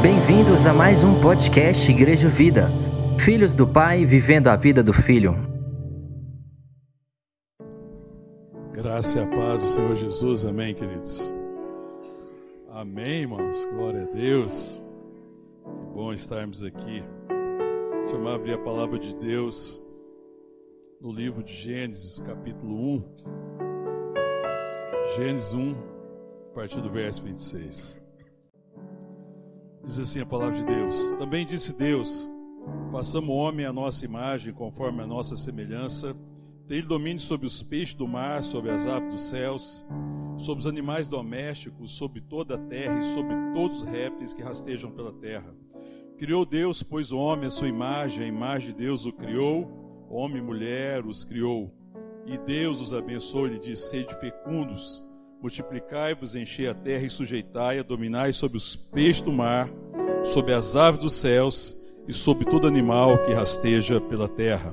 Bem-vindos a mais um podcast Igreja Vida. Filhos do Pai vivendo a vida do Filho. Graça e a paz do Senhor Jesus, amém, queridos. Amém, irmãos. Glória a Deus. Que bom estarmos aqui. Deixa eu abrir a palavra de Deus no livro de Gênesis, capítulo 1. Gênesis 1, a partir do verso 26. Diz assim a palavra de Deus: Também disse Deus: Façamos homem à nossa imagem, conforme a nossa semelhança. Ele domínio sobre os peixes do mar, sobre as aves dos céus, sobre os animais domésticos, sobre toda a terra e sobre todos os répteis que rastejam pela terra. Criou Deus, pois o homem, a sua imagem, a imagem de Deus o criou, homem e mulher os criou. E Deus os abençoou e lhe disse: Sede fecundos Multiplicai-vos, enchei a terra e sujeitai-a, dominai sobre os peixes do mar, sobre as aves dos céus e sobre todo animal que rasteja pela terra.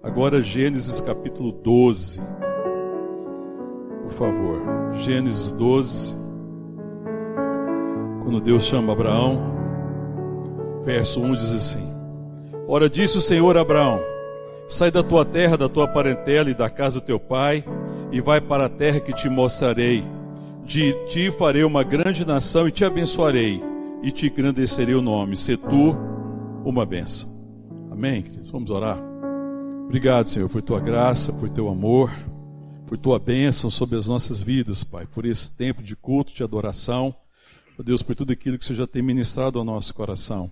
Agora, Gênesis capítulo 12. Por favor, Gênesis 12. Quando Deus chama Abraão, verso 1 diz assim: Ora, disse o Senhor a Abraão: Sai da tua terra, da tua parentela e da casa do teu pai, e vai para a terra que te mostrarei. De ti farei uma grande nação e te abençoarei, e te engrandecerei o nome. Se tu uma benção. Amém, queridos? Vamos orar. Obrigado, Senhor, por tua graça, por teu amor, por tua bênção sobre as nossas vidas, Pai, por esse tempo de culto, de adoração. Ó Deus, por tudo aquilo que o Senhor já tem ministrado ao nosso coração.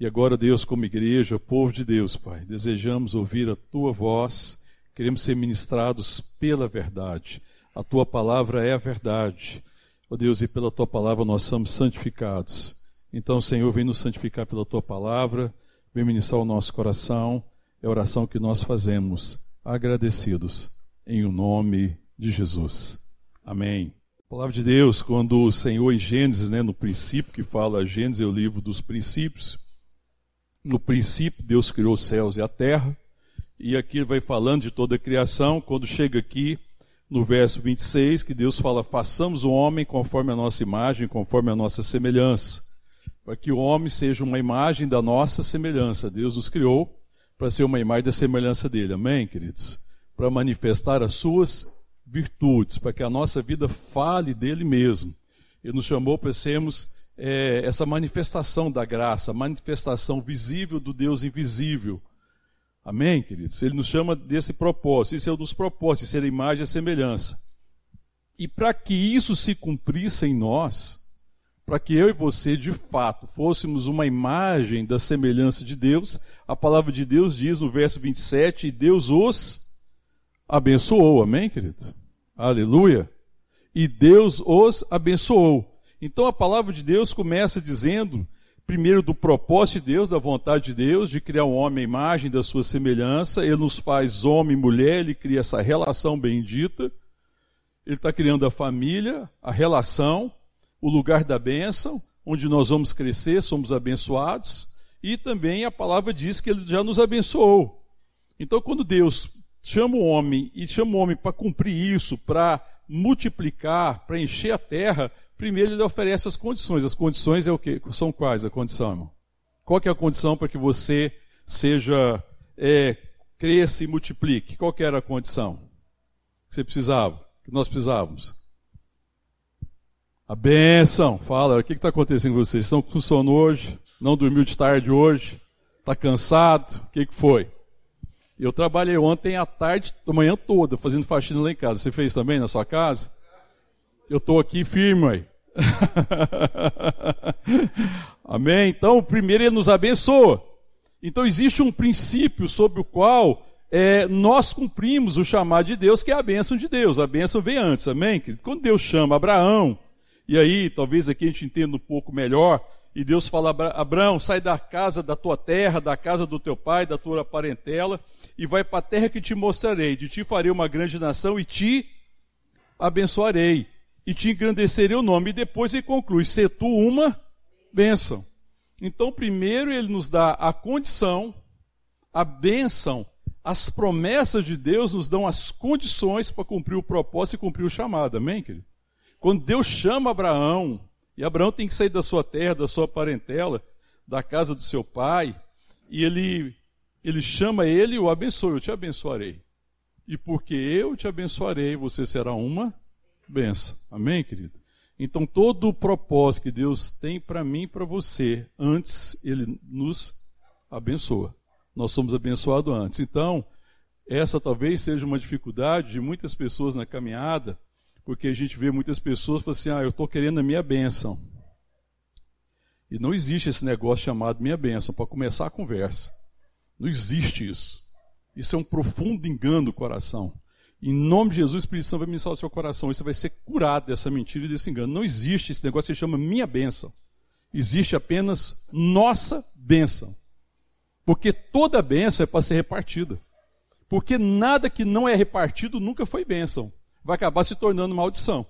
E agora, Deus, como igreja, povo de Deus, Pai, desejamos ouvir a tua voz, queremos ser ministrados pela verdade. A tua palavra é a verdade. Ó Deus, e pela tua palavra nós somos santificados. Então, Senhor, vem nos santificar pela tua palavra, vem ministrar o nosso coração. É a oração que nós fazemos, agradecidos, em o nome de Jesus. Amém. A palavra de Deus, quando o Senhor em Gênesis, né, no princípio que fala Gênesis é o livro dos princípios, no princípio, Deus criou os céus e a terra, e aqui vai falando de toda a criação. Quando chega aqui no verso 26, que Deus fala: façamos o homem conforme a nossa imagem, conforme a nossa semelhança, para que o homem seja uma imagem da nossa semelhança. Deus nos criou para ser uma imagem da semelhança dele, amém, queridos? Para manifestar as suas virtudes, para que a nossa vida fale dele mesmo. Ele nos chamou para sermos é, essa manifestação da graça, manifestação visível do Deus invisível. Amém, queridos? Ele nos chama desse propósito. Isso é um dos propósitos, ser a imagem e a semelhança. E para que isso se cumprisse em nós, para que eu e você, de fato, fôssemos uma imagem da semelhança de Deus, a palavra de Deus diz no verso 27, e Deus os abençoou. Amém, querido? Aleluia. E Deus os abençoou. Então a palavra de Deus começa dizendo, primeiro, do propósito de Deus, da vontade de Deus, de criar um homem à imagem da sua semelhança. Ele nos faz homem e mulher, ele cria essa relação bendita. Ele está criando a família, a relação, o lugar da bênção, onde nós vamos crescer, somos abençoados. E também a palavra diz que ele já nos abençoou. Então, quando Deus chama o homem e chama o homem para cumprir isso, para multiplicar, para encher a terra, primeiro ele oferece as condições. As condições é o que? São quais a condição, irmão? Qual é a condição para que você seja, é, cresça e multiplique? Qual era a condição que você precisava, que nós precisávamos? A bênção. Fala, o que está acontecendo com vocês? Estão com sono hoje? Não dormiu de tarde hoje? Está cansado? O que, que foi? Eu trabalhei ontem à tarde, a manhã toda, fazendo faxina lá em casa. Você fez também na sua casa? Eu estou aqui firme aí. Amém? Então, primeiro ele nos abençoa. Então, existe um princípio sobre o qual é, nós cumprimos o chamado de Deus, que é a bênção de Deus. A bênção vem antes, amém? Quando Deus chama Abraão, e aí talvez aqui a gente entenda um pouco melhor, e Deus fala: Abraão, sai da casa da tua terra, da casa do teu pai, da tua parentela, e vai para a terra que te mostrarei. De ti farei uma grande nação e te abençoarei e te engrandecerei o nome. E depois ele conclui: ser tu uma bênção. Então, primeiro ele nos dá a condição, a bênção, as promessas de Deus nos dão as condições para cumprir o propósito e cumprir o chamado, amém, querido? Quando Deus chama Abraão, e Abraão tem que sair da sua terra, da sua parentela, da casa do seu pai, e ele, ele chama ele e o abençoa, eu te abençoarei. E porque eu te abençoarei, você será uma benção. Amém, querido? Então, todo o propósito que Deus tem para mim e para você, antes Ele nos abençoa. Nós somos abençoados antes. Então, essa talvez seja uma dificuldade de muitas pessoas na caminhada, porque a gente vê muitas pessoas falando assim: ah, eu estou querendo a minha bênção. E não existe esse negócio chamado minha bênção, para começar a conversa. Não existe isso. Isso é um profundo engano do coração. Em nome de Jesus, o Espírito Santo vai ministrar o seu coração. Você vai ser curado dessa mentira e desse engano. Não existe esse negócio que se chama minha bênção. Existe apenas nossa bênção. Porque toda bênção é para ser repartida. Porque nada que não é repartido nunca foi bênção. Vai acabar se tornando maldição.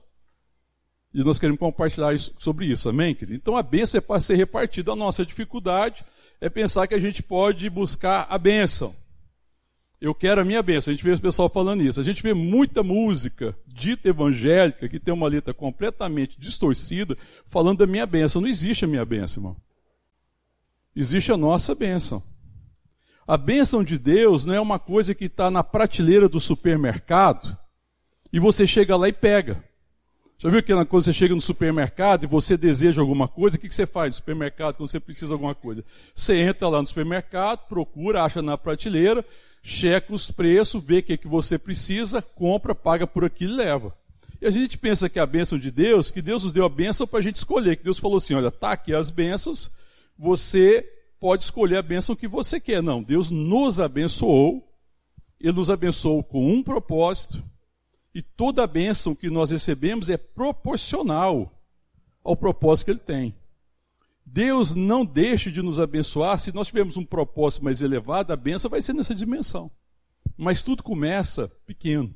E nós queremos compartilhar isso, sobre isso, amém, querido? Então a bênção é para ser repartida. A nossa dificuldade é pensar que a gente pode buscar a bênção. Eu quero a minha bênção. A gente vê o pessoal falando isso. A gente vê muita música dita evangélica que tem uma letra completamente distorcida falando da minha bênção. Não existe a minha bênção, irmão. Existe a nossa bênção. A bênção de Deus não é uma coisa que está na prateleira do supermercado e você chega lá e pega. Já viu que quando você chega no supermercado e você deseja alguma coisa, o que você faz no supermercado quando você precisa de alguma coisa? Você entra lá no supermercado, procura, acha na prateleira, checa os preços, vê o que, que você precisa, compra, paga por aquilo e leva. E a gente pensa que a bênção de Deus, que Deus nos deu a bênção para a gente escolher, que Deus falou assim: olha, tá aqui as bênçãos, você pode escolher a bênção que você quer. Não, Deus nos abençoou, Ele nos abençoou com um propósito, e toda a bênção que nós recebemos é proporcional ao propósito que Ele tem. Deus não deixa de nos abençoar se nós tivermos um propósito mais elevado, a bênção vai ser nessa dimensão. Mas tudo começa pequeno.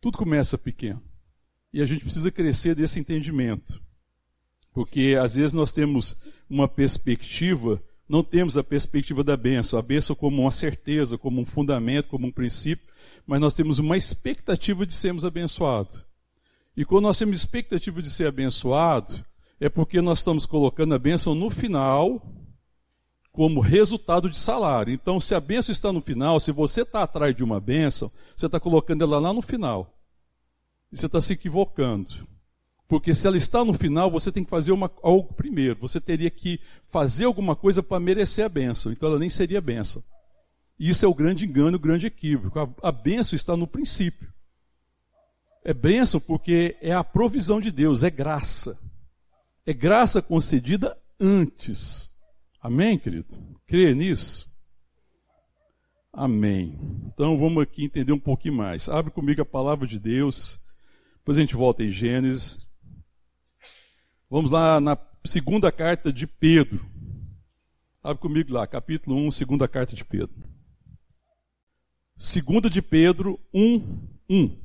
Tudo começa pequeno. E a gente precisa crescer desse entendimento. Porque às vezes nós temos uma perspectiva, não temos a perspectiva da bênção, a bênção como uma certeza, como um fundamento, como um princípio, mas nós temos uma expectativa de sermos abençoados. E quando nós temos expectativa de ser abençoado, é porque nós estamos colocando a bênção no final como resultado de salário. Então, se a bênção está no final, se você está atrás de uma bênção, você está colocando ela lá no final. E você está se equivocando. Porque se ela está no final, você tem que fazer uma, algo primeiro. Você teria que fazer alguma coisa para merecer a bênção. Então ela nem seria bênção. Isso é o grande engano, o grande equívoco. A, a bênção está no princípio. É bênção porque é a provisão de Deus, é graça. É graça concedida antes. Amém, querido? Crê nisso? Amém. Então vamos aqui entender um pouquinho mais. Abre comigo a palavra de Deus. Depois a gente volta em Gênesis. Vamos lá na segunda carta de Pedro. Abre comigo lá, capítulo 1, segunda carta de Pedro. Segunda de Pedro 1, 1.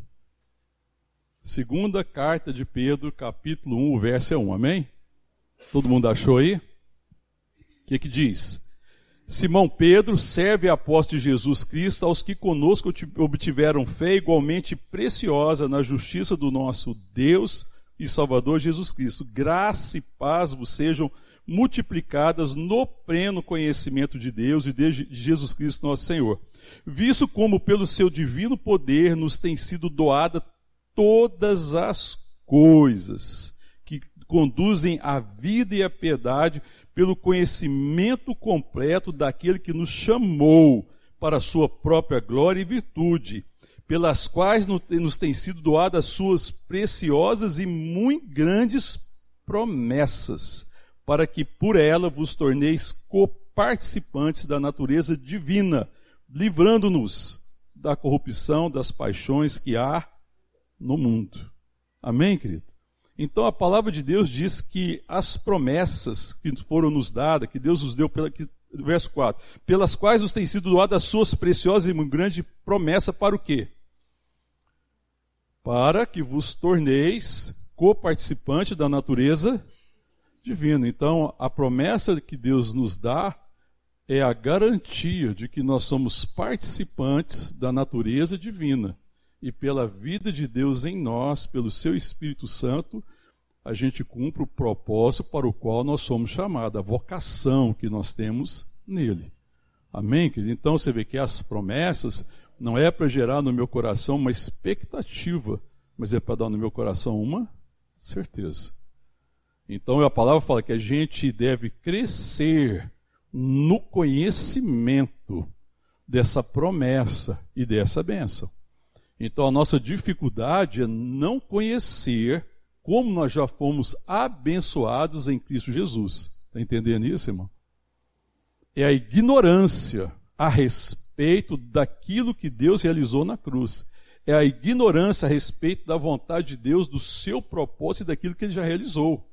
Segunda carta de Pedro, capítulo 1, verso 1. Amém? Todo mundo achou aí? O que, que diz? Simão Pedro serve a apóstolo de Jesus Cristo aos que conosco obtiveram fé igualmente preciosa na justiça do nosso Deus e Salvador Jesus Cristo. Graça e paz vos sejam multiplicadas no pleno conhecimento de Deus e de Jesus Cristo nosso Senhor. Visto como pelo seu divino poder nos tem sido doada todas as coisas que conduzem à vida e à piedade pelo conhecimento completo daquele que nos chamou para a sua própria glória e virtude pelas quais nos têm sido doadas suas preciosas e muito grandes promessas, para que por ela vos torneis coparticipantes da natureza divina, livrando-nos da corrupção das paixões que há no mundo. Amém, querido? Então a palavra de Deus diz que as promessas que foram nos dadas, que Deus nos deu pela, que, verso 4, pelas quais nos têm sido doadas as suas preciosas e grande promessa para o quê? para que vos torneis coparticipante da natureza divina. Então, a promessa que Deus nos dá é a garantia de que nós somos participantes da natureza divina e pela vida de Deus em nós, pelo seu Espírito Santo, a gente cumpre o propósito para o qual nós somos chamados, a vocação que nós temos nele. Amém, querido? Então você vê que as promessas não é para gerar no meu coração uma expectativa, mas é para dar no meu coração uma certeza. Então a palavra fala que a gente deve crescer no conhecimento dessa promessa e dessa bênção. Então a nossa dificuldade é não conhecer como nós já fomos abençoados em Cristo Jesus. Está entendendo isso, irmão? É a ignorância a respeito daquilo que Deus realizou na cruz. É a ignorância a respeito da vontade de Deus, do seu propósito e daquilo que ele já realizou.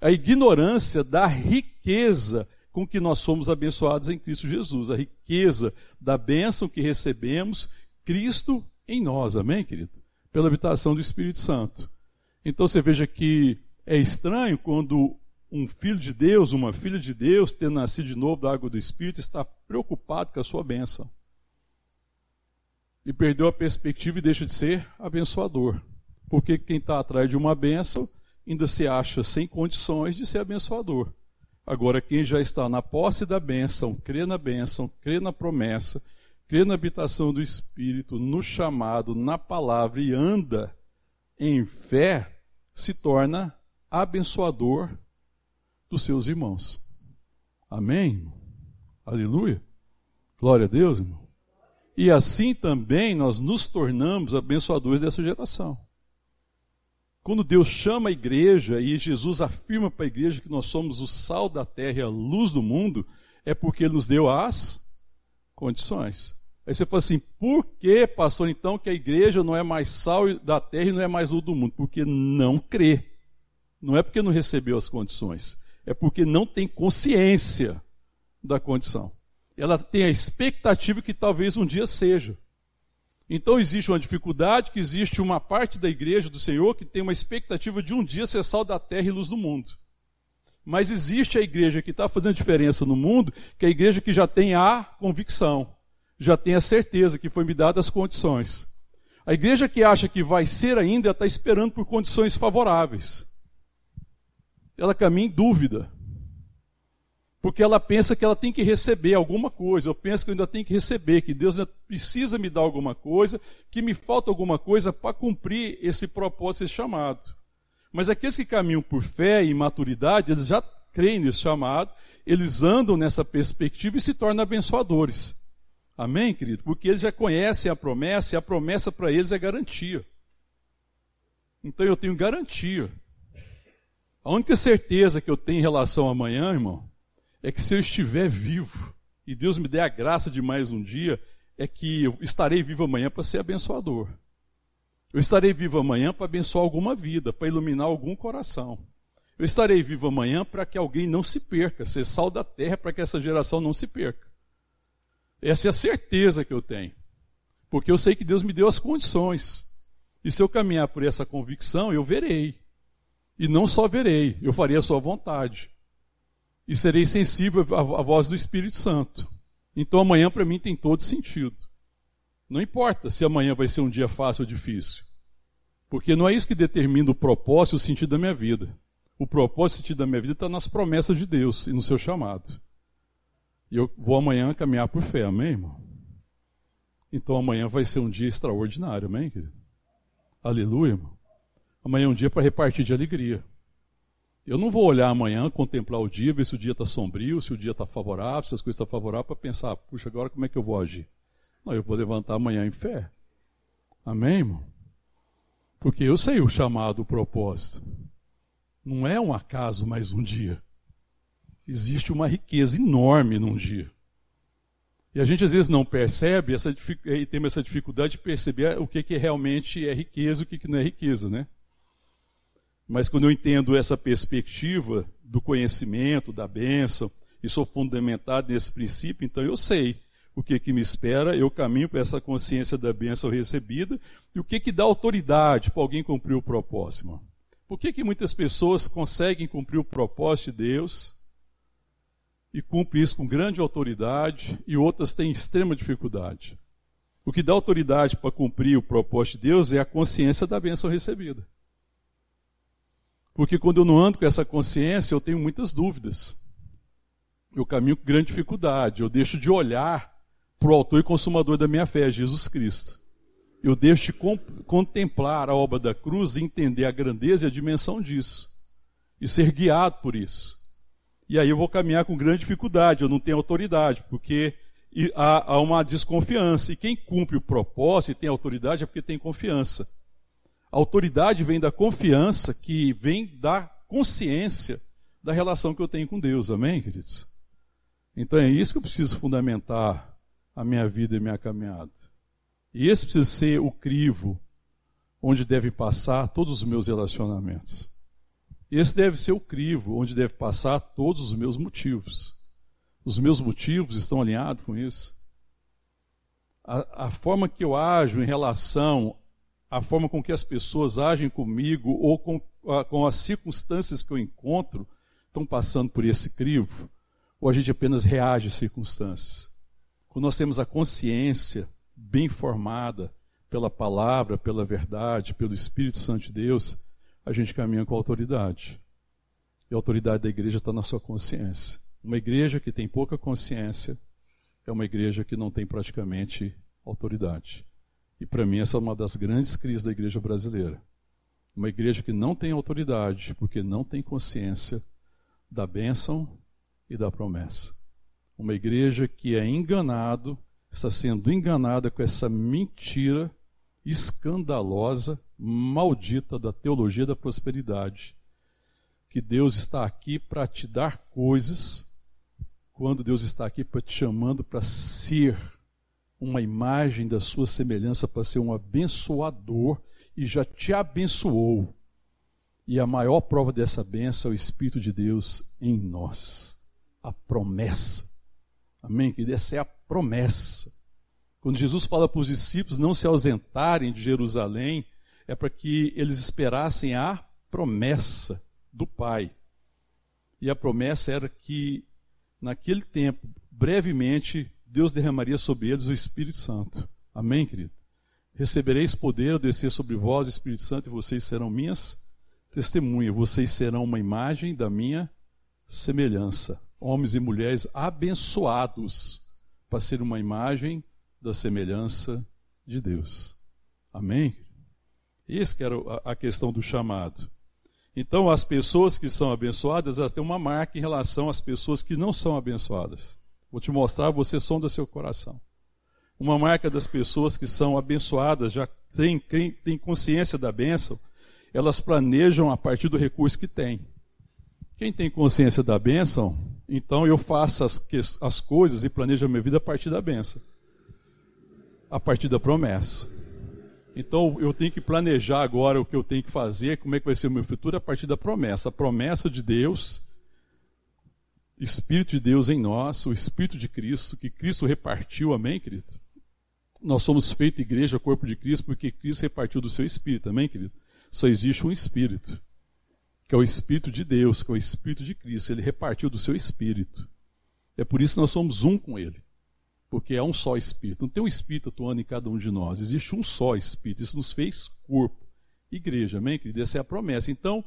É a ignorância da riqueza com que nós somos abençoados em Cristo Jesus, a riqueza da bênção que recebemos, Cristo em nós, amém, querido? Pela habitação do Espírito Santo. Então você veja que é estranho quando um filho de Deus, uma filha de Deus, tendo nascido de novo da água do Espírito, está preocupado com a sua bênção. E perdeu a perspectiva e deixa de ser abençoador. Porque quem está atrás de uma bênção ainda se acha sem condições de ser abençoador. Agora, quem já está na posse da bênção, crê na bênção, crê na promessa, crê na habitação do Espírito, no chamado, na palavra e anda em fé, se torna abençoador dos seus irmãos. Amém? Aleluia? Glória a Deus, irmão. E assim também nós nos tornamos abençoadores dessa geração. Quando Deus chama a igreja e Jesus afirma para a igreja que nós somos o sal da terra e a luz do mundo, é porque Ele nos deu as condições. Aí você fala assim, por que, pastor, então, que a igreja não é mais sal da terra e não é mais luz do mundo? Porque não crê. Não é porque não recebeu as condições, é porque não tem consciência da condição. Ela tem a expectativa que talvez um dia seja. Então existe uma dificuldade, que existe uma parte da igreja do Senhor que tem uma expectativa de um dia ser sal da terra e luz do mundo. Mas existe a igreja que está fazendo diferença no mundo, que é a igreja que já tem a convicção já tem a certeza que foi me dada as condições. A igreja que acha que vai ser ainda está esperando por condições favoráveis. Ela caminha em dúvida. Porque ela pensa que ela tem que receber alguma coisa. Eu penso que eu ainda tenho que receber, que Deus precisa me dar alguma coisa, que me falta alguma coisa para cumprir esse propósito, esse chamado. Mas aqueles que caminham por fé e maturidade, eles já creem nesse chamado, eles andam nessa perspectiva e se tornam abençoadores. Amém, querido? Porque eles já conhecem a promessa e a promessa para eles é garantia. Então eu tenho garantia. A única certeza que eu tenho em relação a amanhã, irmão, é que se eu estiver vivo e Deus me der a graça de mais um dia, é que eu estarei vivo amanhã para ser abençoador. Eu estarei vivo amanhã para abençoar alguma vida, para iluminar algum coração. Eu estarei vivo amanhã para que alguém não se perca, ser sal da terra para que essa geração não se perca. Essa é a certeza que eu tenho. Porque eu sei que Deus me deu as condições. E se eu caminhar por essa convicção, eu verei. E não só verei, eu farei a sua vontade. E serei sensível à, voz do Espírito Santo. Então amanhã para mim tem todo sentido. Não importa se amanhã vai ser um dia fácil ou difícil. Porque não é isso que determina o propósito e o sentido da minha vida. O propósito e o sentido da minha vida está nas promessas de Deus e no seu chamado. E eu vou amanhã caminhar por fé, amém, irmão? Então amanhã vai ser um dia extraordinário, amém, querido? Aleluia, irmão. Amanhã é um dia para repartir de alegria. Eu não vou olhar amanhã, contemplar o dia, ver se o dia está sombrio, se o dia está favorável, se as coisas estão favoráveis, para pensar, puxa, agora como é que eu vou agir? Não, eu vou levantar amanhã em fé. Amém, irmão? Porque eu sei o chamado, o propósito. Não é um acaso mais um dia existe uma riqueza enorme num dia. E a gente às vezes não percebe essa, e tem essa dificuldade de perceber o que, que realmente é riqueza e o que, que não é riqueza, né? Mas quando eu entendo essa perspectiva do conhecimento, da bênção, e sou fundamentado nesse princípio, então eu sei o que, que me espera, eu caminho para essa consciência da bênção recebida, e o que, que dá autoridade para alguém cumprir o propósito. Por que, que muitas pessoas conseguem cumprir o propósito de Deus e cumpre isso com grande autoridade, e outras têm extrema dificuldade. O que dá autoridade para cumprir o propósito de Deus é a consciência da bênção recebida. Porque quando eu não ando com essa consciência, eu tenho muitas dúvidas. Eu caminho com grande dificuldade, eu deixo de olhar para o autor e consumador da minha fé, Jesus Cristo. Eu deixo de contemplar a obra da cruz e entender a grandeza e a dimensão disso. E ser guiado por isso. E aí eu vou caminhar com grande dificuldade, eu não tenho autoridade, porque há, uma desconfiança. E quem cumpre o propósito e tem autoridade é porque tem confiança. A autoridade vem da confiança que vem da consciência da relação que eu tenho com Deus. Amém, queridos? Então é isso que eu preciso fundamentar a minha vida e minha caminhada. E esse precisa ser o crivo onde deve passar todos os meus relacionamentos. Esse deve ser o crivo onde deve passar todos os meus motivos. Os meus motivos estão alinhados com isso. A, a forma que eu ajo em relação à forma com que as pessoas agem comigo ou com, a, com as circunstâncias que eu encontro estão passando por esse crivo, ou a gente apenas reage às circunstâncias. Quando nós temos a consciência bem formada pela palavra, pela verdade, pelo Espírito Santo de Deus, a gente caminha com autoridade. E a autoridade da igreja está na sua consciência. Uma igreja que tem pouca consciência é uma igreja que não tem praticamente autoridade. E para mim, essa é uma das grandes crises da igreja brasileira. Uma igreja que não tem autoridade, porque não tem consciência da bênção e da promessa. Uma igreja que é enganado, está sendo enganada com essa mentira escandalosa, maldita da teologia da prosperidade. Que Deus está aqui para te dar coisas, quando Deus está aqui para te chamando para ser uma imagem da sua semelhança, para ser um abençoador e já te abençoou. E a maior prova dessa benção é o Espírito de Deus em nós. A promessa. Amém? Que essa é a promessa. Quando Jesus fala para os discípulos não se ausentarem de Jerusalém, é para que eles esperassem a promessa do Pai. E a promessa era que, naquele tempo, brevemente, Deus derramaria sobre eles o Espírito Santo. Amém, querido? Recebereis poder ao descer sobre vós, Espírito Santo, e vocês serão minhas testemunhas. Vocês serão uma imagem da minha semelhança. Homens e mulheres abençoados para ser uma imagem da semelhança de Deus. Amém? Isso que era a questão do chamado. Então, as pessoas que são abençoadas, elas têm uma marca em relação às pessoas que não são abençoadas. Vou te mostrar, você sonda seu coração. Uma marca das pessoas que são abençoadas, já têm, têm consciência da bênção, elas planejam a partir do recurso que têm. Quem tem consciência da bênção, então eu faço as, as coisas e planejo a minha vida a partir da bênção a partir da promessa. Então eu tenho que planejar agora o que eu tenho que fazer, como é que vai ser o meu futuro a partir da promessa. A promessa de Deus, Espírito de Deus em nós, o Espírito de Cristo, que Cristo repartiu, amém, querido? Nós somos feito igreja, corpo de Cristo, porque Cristo repartiu do seu Espírito, amém, querido? Só existe um Espírito, que é o Espírito de Deus, que é o Espírito de Cristo. Ele repartiu do seu Espírito. É por isso que nós somos um com Ele porque é um só Espírito. Não tem um Espírito atuando em cada um de nós, existe um só Espírito. Isso nos fez corpo. Igreja, amém, querido? Essa é a promessa. Então,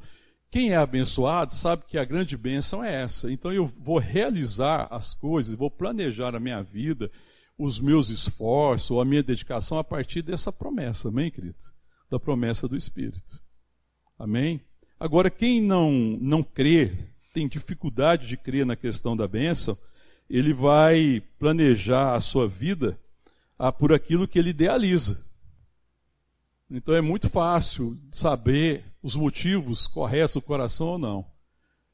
quem é abençoado sabe que a grande bênção é essa. Então, eu vou realizar as coisas, vou planejar a minha vida, os meus esforços, a minha dedicação a partir dessa promessa, amém, querido? Da promessa do Espírito. Amém? Agora, quem não, não crê, tem dificuldade de crer na questão da bênção, ele vai planejar a sua vida ah, por aquilo que ele idealiza. Então é muito fácil saber os motivos corretos do coração ou não.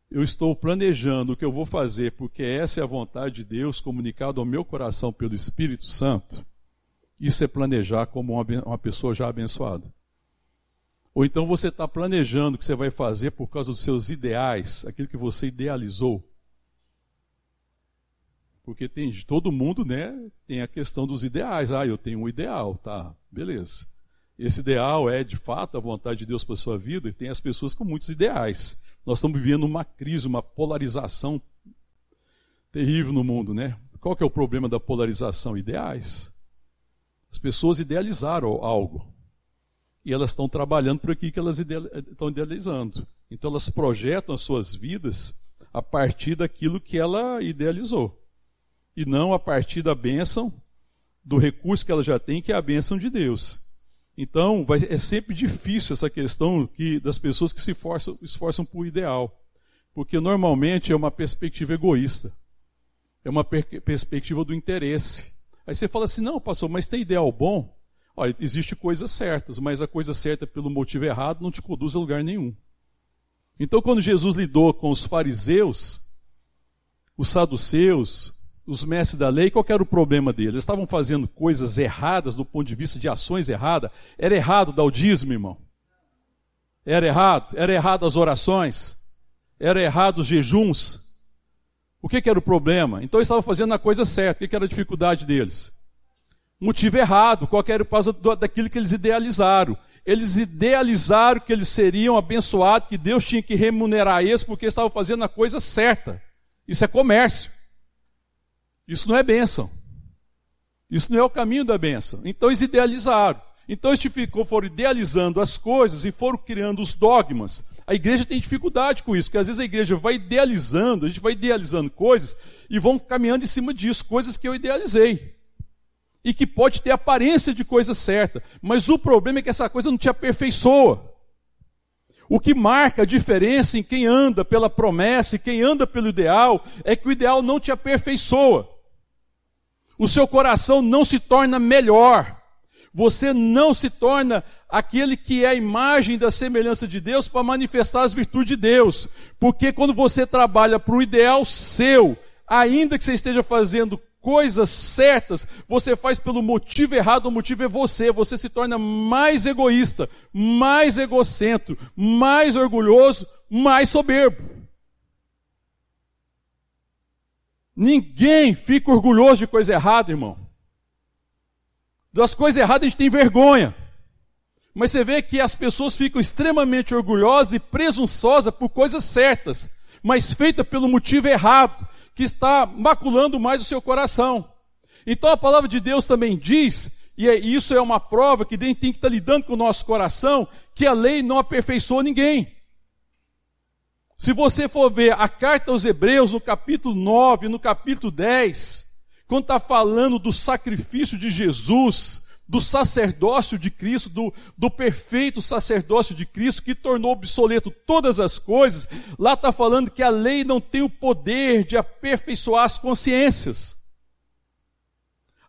Eu estou planejando o que eu vou fazer porque essa é a vontade de Deus comunicada ao meu coração pelo Espírito Santo. Isso é planejar como uma pessoa já abençoada. Ou então você está planejando o que você vai fazer por causa dos seus ideais, aquilo que você idealizou. Porque tem todo mundo, né, tem a questão dos ideais. Ah, eu tenho um ideal, tá, beleza. Esse ideal é de fato a vontade de Deus para a sua vida, e tem as pessoas com muitos ideais. Nós estamos vivendo uma crise, uma polarização terrível no mundo, né? Qual que é o problema da polarização? Ideais. As pessoas idealizaram algo. E elas estão trabalhando por aqui que elas estão idealizando. Então elas projetam as suas vidas a partir daquilo que ela idealizou. E não a partir da bênção, do recurso que ela já tem, que é a bênção de Deus. Então, vai, é sempre difícil essa questão que, das pessoas que se esforçam, esforçam por ideal. Porque normalmente é uma perspectiva egoísta. É uma per perspectiva do interesse. Aí você fala assim: não, pastor, mas tem ideal bom? Olha, existe coisas certas, mas a coisa certa pelo motivo errado não te conduz a lugar nenhum. Então, quando Jesus lidou com os fariseus, os saduceus, os mestres da lei, qual era o problema deles? Eles estavam fazendo coisas erradas do ponto de vista de ações erradas. Era errado dar o dízimo, irmão. Era errado. Era errado as orações. Era errado os jejuns. O que, que era o problema? Então eles estavam fazendo a coisa certa. O que, que era a dificuldade deles? Motivo errado. Qual era o causa daquilo que eles idealizaram? Eles idealizaram que eles seriam abençoados, que Deus tinha que remunerar eles porque estavam fazendo a coisa certa. Isso é comércio. Isso não é bênção. Isso não é o caminho da bênção. Então eles idealizaram. Então eles ficou, foram idealizando as coisas e foram criando os dogmas. A igreja tem dificuldade com isso, porque às vezes a igreja vai idealizando, a gente vai idealizando coisas e vão caminhando em cima disso, coisas que eu idealizei. E que pode ter aparência de coisa certa, mas o problema é que essa coisa não te aperfeiçoa. O que marca a diferença em quem anda pela promessa e quem anda pelo ideal é que o ideal não te aperfeiçoa o seu coração não se torna melhor. Você não se torna aquele que é a imagem da semelhança de Deus para manifestar as virtudes de Deus. Porque quando você trabalha para o ideal seu, ainda que você esteja fazendo coisas certas, você faz pelo motivo errado, o motivo é você. Você se torna mais egoísta, mais egocêntrico, mais orgulhoso, mais soberbo. Ninguém fica orgulhoso de coisa errada, irmão. Das coisas erradas a gente tem vergonha. Mas você vê que as pessoas ficam extremamente orgulhosas e presunçosas por coisas certas, mas feitas pelo motivo errado, que está maculando mais o seu coração. Então a palavra de Deus também diz, e é, isso é uma prova que a gente tem que estar lidando com o nosso coração, que a lei não aperfeiçoa ninguém. Se você for ver a carta aos Hebreus, no capítulo 9, no capítulo 10, quando está falando do sacrifício de Jesus, do sacerdócio de Cristo, do, do perfeito sacerdócio de Cristo, que tornou obsoleto todas as coisas, lá está falando que a lei não tem o poder de aperfeiçoar as consciências.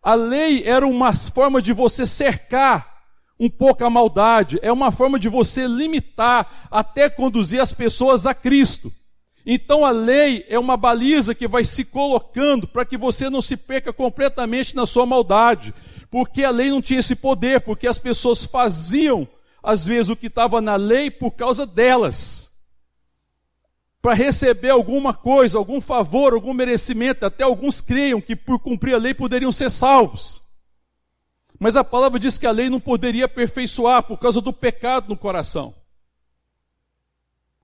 A lei era uma forma de você cercar um pouco a maldade, é uma forma de você limitar até conduzir as pessoas a Cristo. Então a lei é uma baliza que vai se colocando para que você não se perca completamente na sua maldade, porque a lei não tinha esse poder, porque as pessoas faziam às vezes o que estava na lei por causa delas. Para receber alguma coisa, algum favor, algum merecimento, até alguns creiam que por cumprir a lei poderiam ser salvos. Mas a palavra diz que a lei não poderia aperfeiçoar por causa do pecado no coração.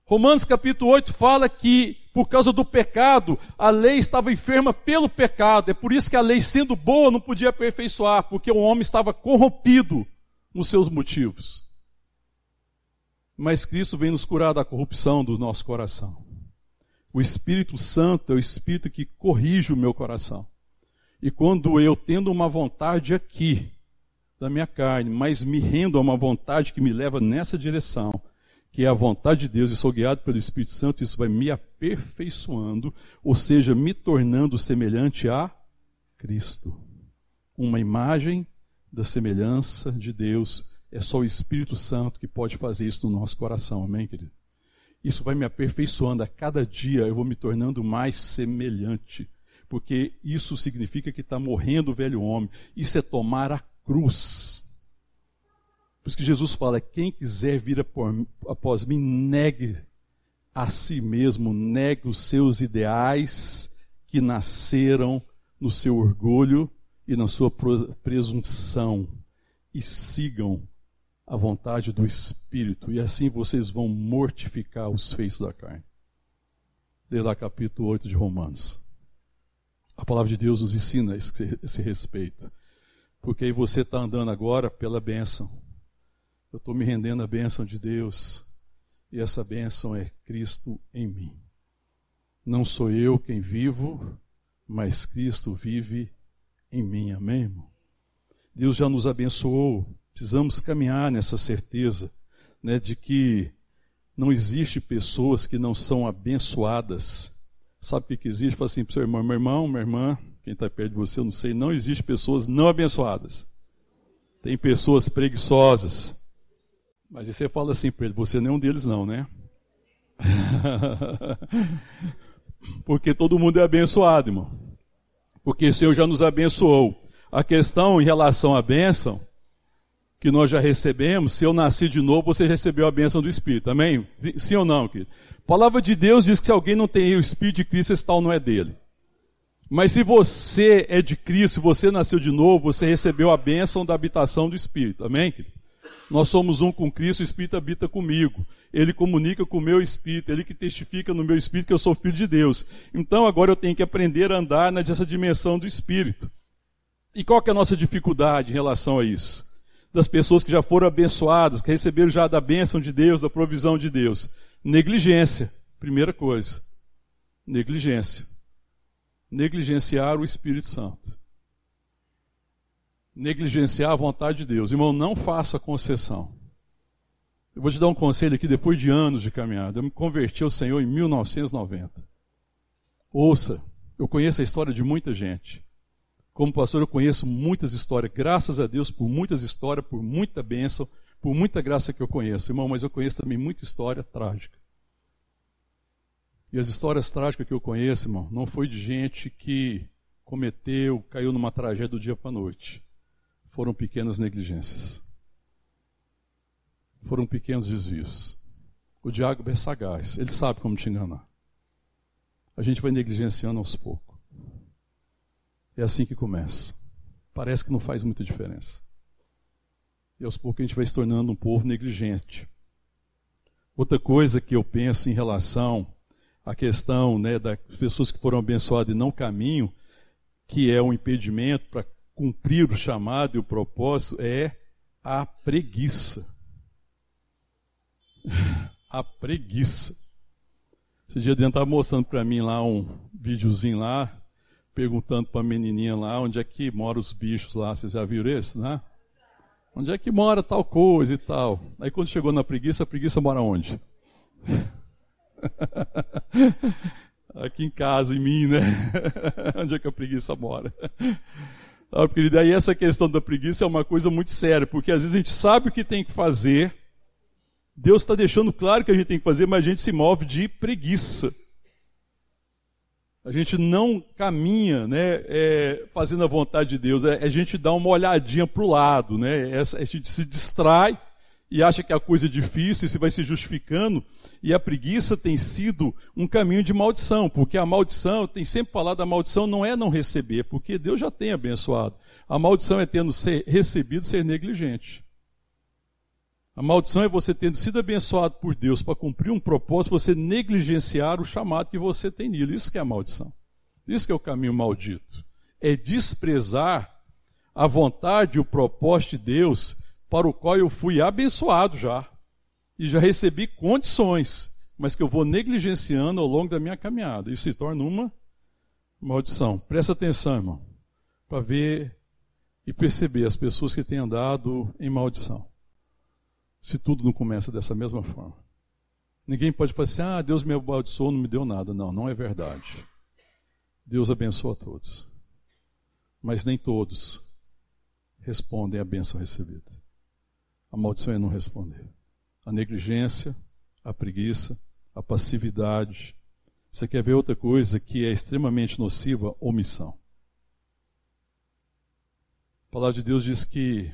Romanos capítulo 8 fala que por causa do pecado, a lei estava enferma pelo pecado. É por isso que a lei, sendo boa, não podia aperfeiçoar, porque o homem estava corrompido nos seus motivos. Mas Cristo vem nos curar da corrupção do nosso coração. O Espírito Santo é o Espírito que corrige o meu coração. E quando eu, tendo uma vontade aqui, da minha carne, mas me rendo a uma vontade que me leva nessa direção, que é a vontade de Deus, e sou guiado pelo Espírito Santo, isso vai me aperfeiçoando, ou seja, me tornando semelhante a Cristo. Uma imagem da semelhança de Deus. É só o Espírito Santo que pode fazer isso no nosso coração, amém, querido? Isso vai me aperfeiçoando a cada dia, eu vou me tornando mais semelhante, porque isso significa que está morrendo o velho homem. Isso é tomar a cruz. Por isso que Jesus fala: quem quiser vir após mim, negue a si mesmo, negue os seus ideais que nasceram no seu orgulho e na sua presunção e sigam a vontade do Espírito, e assim vocês vão mortificar os feitos da carne. Lê lá capítulo 8 de Romanos. A palavra de Deus nos ensina esse, esse respeito. Porque aí você está andando agora pela bênção. Eu estou me rendendo à bênção de Deus. E essa bênção é Cristo em mim. Não sou eu quem vivo, mas Cristo vive em mim. Amém, irmão? Deus já nos abençoou. Precisamos caminhar nessa certeza né, de que não existe pessoas que não são abençoadas. Sabe o que, que existe? Fala assim para o seu irmão, meu irmão, minha irmã, quem está perto de você, eu não sei, não existe pessoas não abençoadas. Tem pessoas preguiçosas. Mas você fala assim ele, você não é um deles não, né? Porque todo mundo é abençoado, irmão. Porque o Senhor já nos abençoou. A questão em relação à bênção que nós já recebemos, se eu nasci de novo, você recebeu a bênção do Espírito. Amém? Sim ou não, querido? A palavra de Deus diz que se alguém não tem o Espírito de Cristo, esse tal não é dele. Mas se você é de Cristo, você nasceu de novo, você recebeu a bênção da habitação do Espírito. Amém? Nós somos um com Cristo, o Espírito habita comigo. Ele comunica com o meu Espírito, ele que testifica no meu Espírito que eu sou filho de Deus. Então agora eu tenho que aprender a andar nessa dimensão do Espírito. E qual que é a nossa dificuldade em relação a isso? Das pessoas que já foram abençoadas, que receberam já da bênção de Deus, da provisão de Deus. Negligência, primeira coisa. Negligência. Negligenciar o Espírito Santo negligenciar a vontade de Deus. Irmão, não faça concessão. Eu vou te dar um conselho aqui depois de anos de caminhada. Eu me converti ao Senhor em 1990. Ouça, eu conheço a história de muita gente. Como pastor, eu conheço muitas histórias. Graças a Deus por muitas histórias, por muita bênção, por muita graça que eu conheço. Irmão, mas eu conheço também muita história trágica. E as histórias trágicas que eu conheço, irmão, não foi de gente que cometeu, caiu numa tragédia do dia para a noite foram pequenas negligências. Foram pequenos desvios. O diabo é sagaz, ele sabe como te enganar. A gente vai negligenciando aos poucos. É assim que começa. Parece que não faz muita diferença. E aos poucos a gente vai se tornando um povo negligente. Outra coisa que eu penso em relação à questão né, das pessoas que foram abençoadas e não caminho, que é um impedimento para cumprir o chamado e o propósito é a preguiça. a preguiça. Esse dia dentro estava mostrando para mim lá um videozinho lá, perguntando para a menininha lá onde é que moram os bichos lá. Vocês já viram esse, né? Onde é que mora tal coisa e tal? Aí quando chegou na preguiça, a preguiça mora onde? Aqui em casa, em mim, né? onde é que a preguiça mora? Ah, porque daí essa questão da preguiça é uma coisa muito séria, porque às vezes a gente sabe o que tem que fazer, Deus está deixando claro que a gente tem que fazer, mas a gente se move de preguiça. A gente não caminha né, é, fazendo a vontade de Deus, é, a gente dá uma olhadinha para o lado, né, é, a gente se distrai e acha que a coisa é difícil e se vai se justificando, e a preguiça tem sido um caminho de maldição, porque a maldição, tem sempre falado, a maldição não é não receber, porque Deus já tem abençoado. A maldição é tendo ser recebido ser negligente. A maldição é você tendo sido abençoado por Deus para cumprir um propósito, você negligenciar o chamado que você tem nele. Isso que é a maldição. Isso que é o caminho maldito. É desprezar a vontade e o propósito de Deus para o qual eu fui abençoado já. E já recebi condições, mas que eu vou negligenciando ao longo da minha caminhada. Isso se torna uma maldição. Presta atenção, irmão, para ver e perceber as pessoas que têm andado em maldição. Se tudo não começa dessa mesma forma. Ninguém pode falar assim: ah, Deus me abençoou, não me deu nada. Não, não é verdade. Deus abençoa todos. Mas nem todos respondem à bênção recebida. A maldição é não responder. A negligência, a preguiça, a passividade. Você quer ver outra coisa que é extremamente nociva? Omissão. A palavra de Deus diz que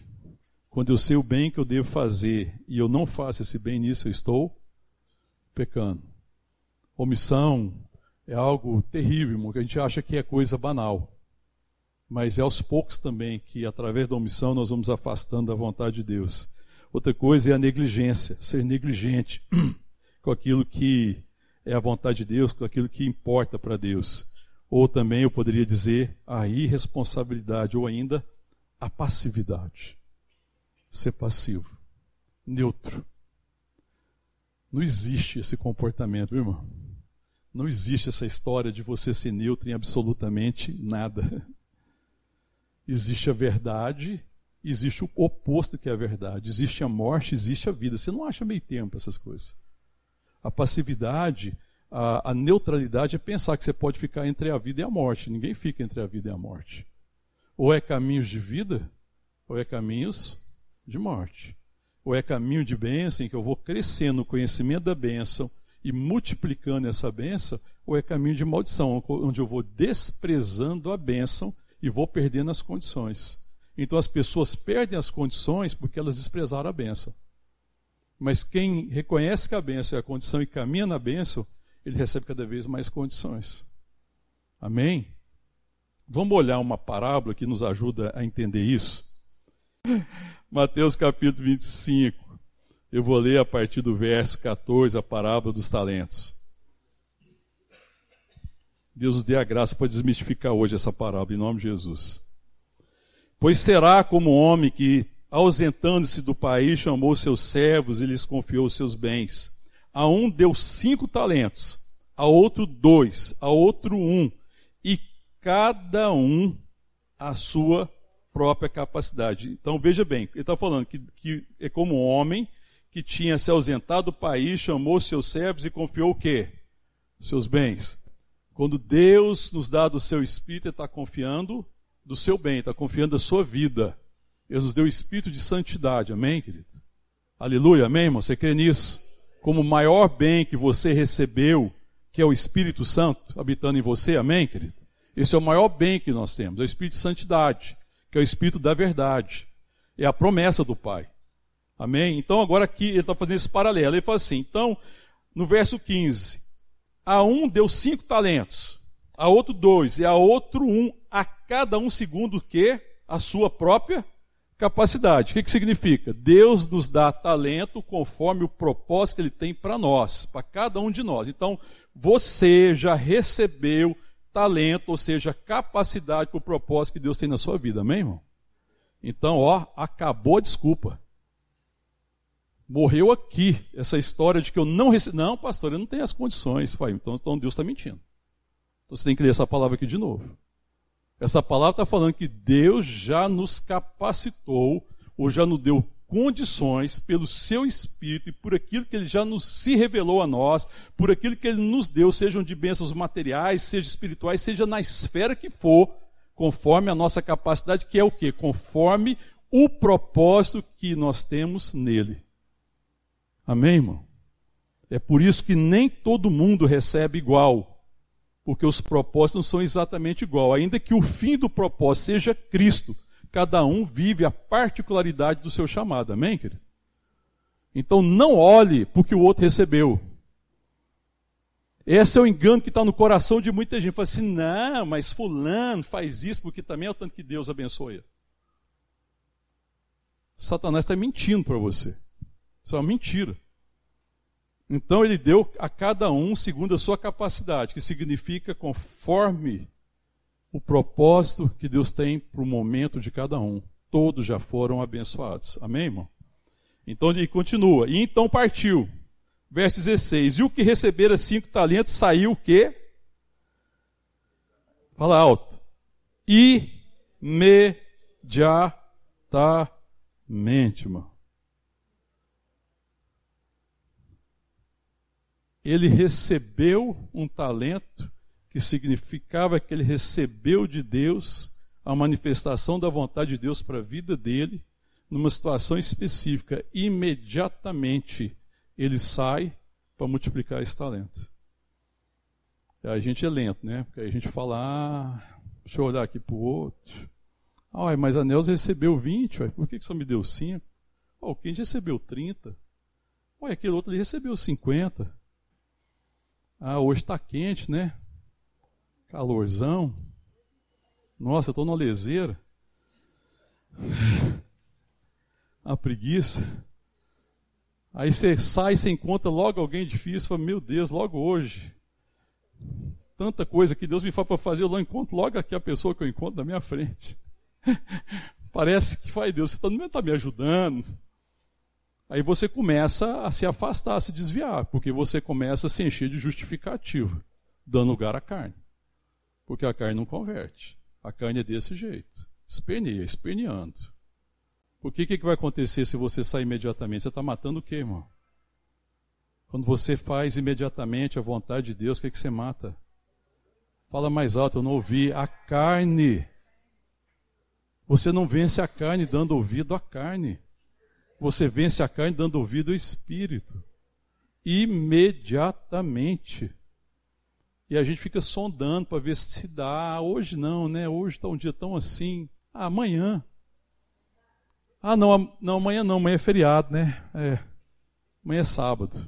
quando eu sei o bem que eu devo fazer e eu não faço esse bem nisso, eu estou pecando. Omissão é algo terrível, que a gente acha que é coisa banal. Mas é aos poucos também que, através da omissão, nós vamos afastando da vontade de Deus. Outra coisa é a negligência, ser negligente com aquilo que é a vontade de Deus, com aquilo que importa para Deus. Ou também eu poderia dizer a irresponsabilidade, ou ainda a passividade. Ser passivo, neutro. Não existe esse comportamento, meu irmão. Não existe essa história de você ser neutro em absolutamente nada. Existe a verdade, existe o oposto que é a verdade. Existe a morte, existe a vida. Você não acha meio tempo essas coisas. A passividade, a, a, neutralidade é pensar que você pode ficar entre a vida e a morte. Ninguém fica entre a vida e a morte. Ou é caminhos de vida, ou é caminhos de morte. Ou é caminho de bênção, em que eu vou crescendo no conhecimento da bênção e multiplicando essa bênção, ou é caminho de maldição, onde eu vou desprezando a bênção e vou perdendo as condições. Então as pessoas perdem as condições porque elas desprezaram a bênção. Mas quem reconhece que a bênção é a condição e caminha na bênção, ele recebe cada vez mais condições. Amém? Vamos olhar uma parábola que nos ajuda a entender isso. Mateus capítulo 25. Eu vou ler a partir do verso 14 a parábola dos talentos. Deus nos dê a graça para desmistificar hoje essa parábola, em nome de Jesus. Pois será como homem que, ausentando-se do país, chamou seus servos e lhes confiou seus bens. A um deu cinco talentos, a outro dois, a outro um, e cada um a sua própria capacidade. Então veja bem, ele está falando que, que é como um homem que tinha se ausentado do país, chamou seus servos e confiou o quê? Seus bens. Quando Deus nos dá do seu espírito, Ele está confiando do seu bem, está confiando da sua vida. Ele nos deu o espírito de santidade, amém, querido? Aleluia, amém, irmão? Você crê nisso? Como o maior bem que você recebeu, que é o Espírito Santo habitando em você, amém, querido? Esse é o maior bem que nós temos, é o espírito de santidade, que é o espírito da verdade. É a promessa do Pai. Amém? Então, agora aqui ele está fazendo esse paralelo. Ele fala assim: então, no verso 15: a um deu cinco talentos, a outro dois, e a outro um, a cada um segundo o que? A sua própria capacidade. O que, que significa? Deus nos dá talento conforme o propósito que Ele tem para nós, para cada um de nós. Então, você já recebeu talento, ou seja, capacidade para o propósito que Deus tem na sua vida, amém, irmão? Então, ó, acabou a desculpa morreu aqui essa história de que eu não recebi. Não, pastor, eu não tenho as condições. Pai, então, então Deus está mentindo. Então você tem que ler essa palavra aqui de novo. Essa palavra está falando que Deus já nos capacitou, ou já nos deu condições pelo seu Espírito e por aquilo que ele já nos se revelou a nós, por aquilo que ele nos deu, sejam de bênçãos materiais, seja espirituais, seja na esfera que for, conforme a nossa capacidade, que é o quê? Conforme o propósito que nós temos nele. Amém, irmão? É por isso que nem todo mundo recebe igual, porque os propósitos não são exatamente igual. Ainda que o fim do propósito seja Cristo, cada um vive a particularidade do seu chamado. Amém, querido? Então não olhe porque o outro recebeu. Esse é o engano que está no coração de muita gente. Fala assim, não, mas fulano faz isso porque também é o tanto que Deus abençoe. Satanás está mentindo para você. Isso é uma mentira. Então ele deu a cada um segundo a sua capacidade, que significa conforme o propósito que Deus tem para o momento de cada um. Todos já foram abençoados. Amém, irmão? Então ele continua. E então partiu. Verso 16. E o que recebera cinco talentos saiu o quê? Fala alto. Imediatamente, irmão. Ele recebeu um talento que significava que ele recebeu de Deus a manifestação da vontade de Deus para a vida dele, numa situação específica. Imediatamente ele sai para multiplicar esse talento. A gente é lento, né? Porque a gente fala, ah, deixa eu olhar aqui para o outro. Ah, mas a Neuza recebeu 20, ué, por que, que só me deu 5? Oh, quem recebeu 30? Olha, aquele outro ali recebeu 50. Ah, hoje está quente, né? Calorzão. Nossa, eu estou na leseira. A preguiça. Aí você sai, você encontra logo alguém difícil, fala, meu Deus, logo hoje. tanta coisa que Deus me fala para fazer, eu não encontro logo aqui a pessoa que eu encontro na minha frente. Parece que faz Deus, você não está me ajudando. Aí você começa a se afastar, a se desviar, porque você começa a se encher de justificativo, dando lugar à carne. Porque a carne não converte. A carne é desse jeito. Esperneia, esperneando. Porque o que, que vai acontecer se você sair imediatamente? Você está matando o quê, irmão? Quando você faz imediatamente a vontade de Deus, o que, que você mata? Fala mais alto, eu não ouvi. A carne. Você não vence a carne dando ouvido à carne. Você vence a carne dando ouvido ao espírito. Imediatamente. E a gente fica sondando para ver se dá. Hoje não, né? Hoje está um dia tão assim. Ah, amanhã. Ah, não, não, amanhã não, amanhã é feriado, né? É. Amanhã é sábado.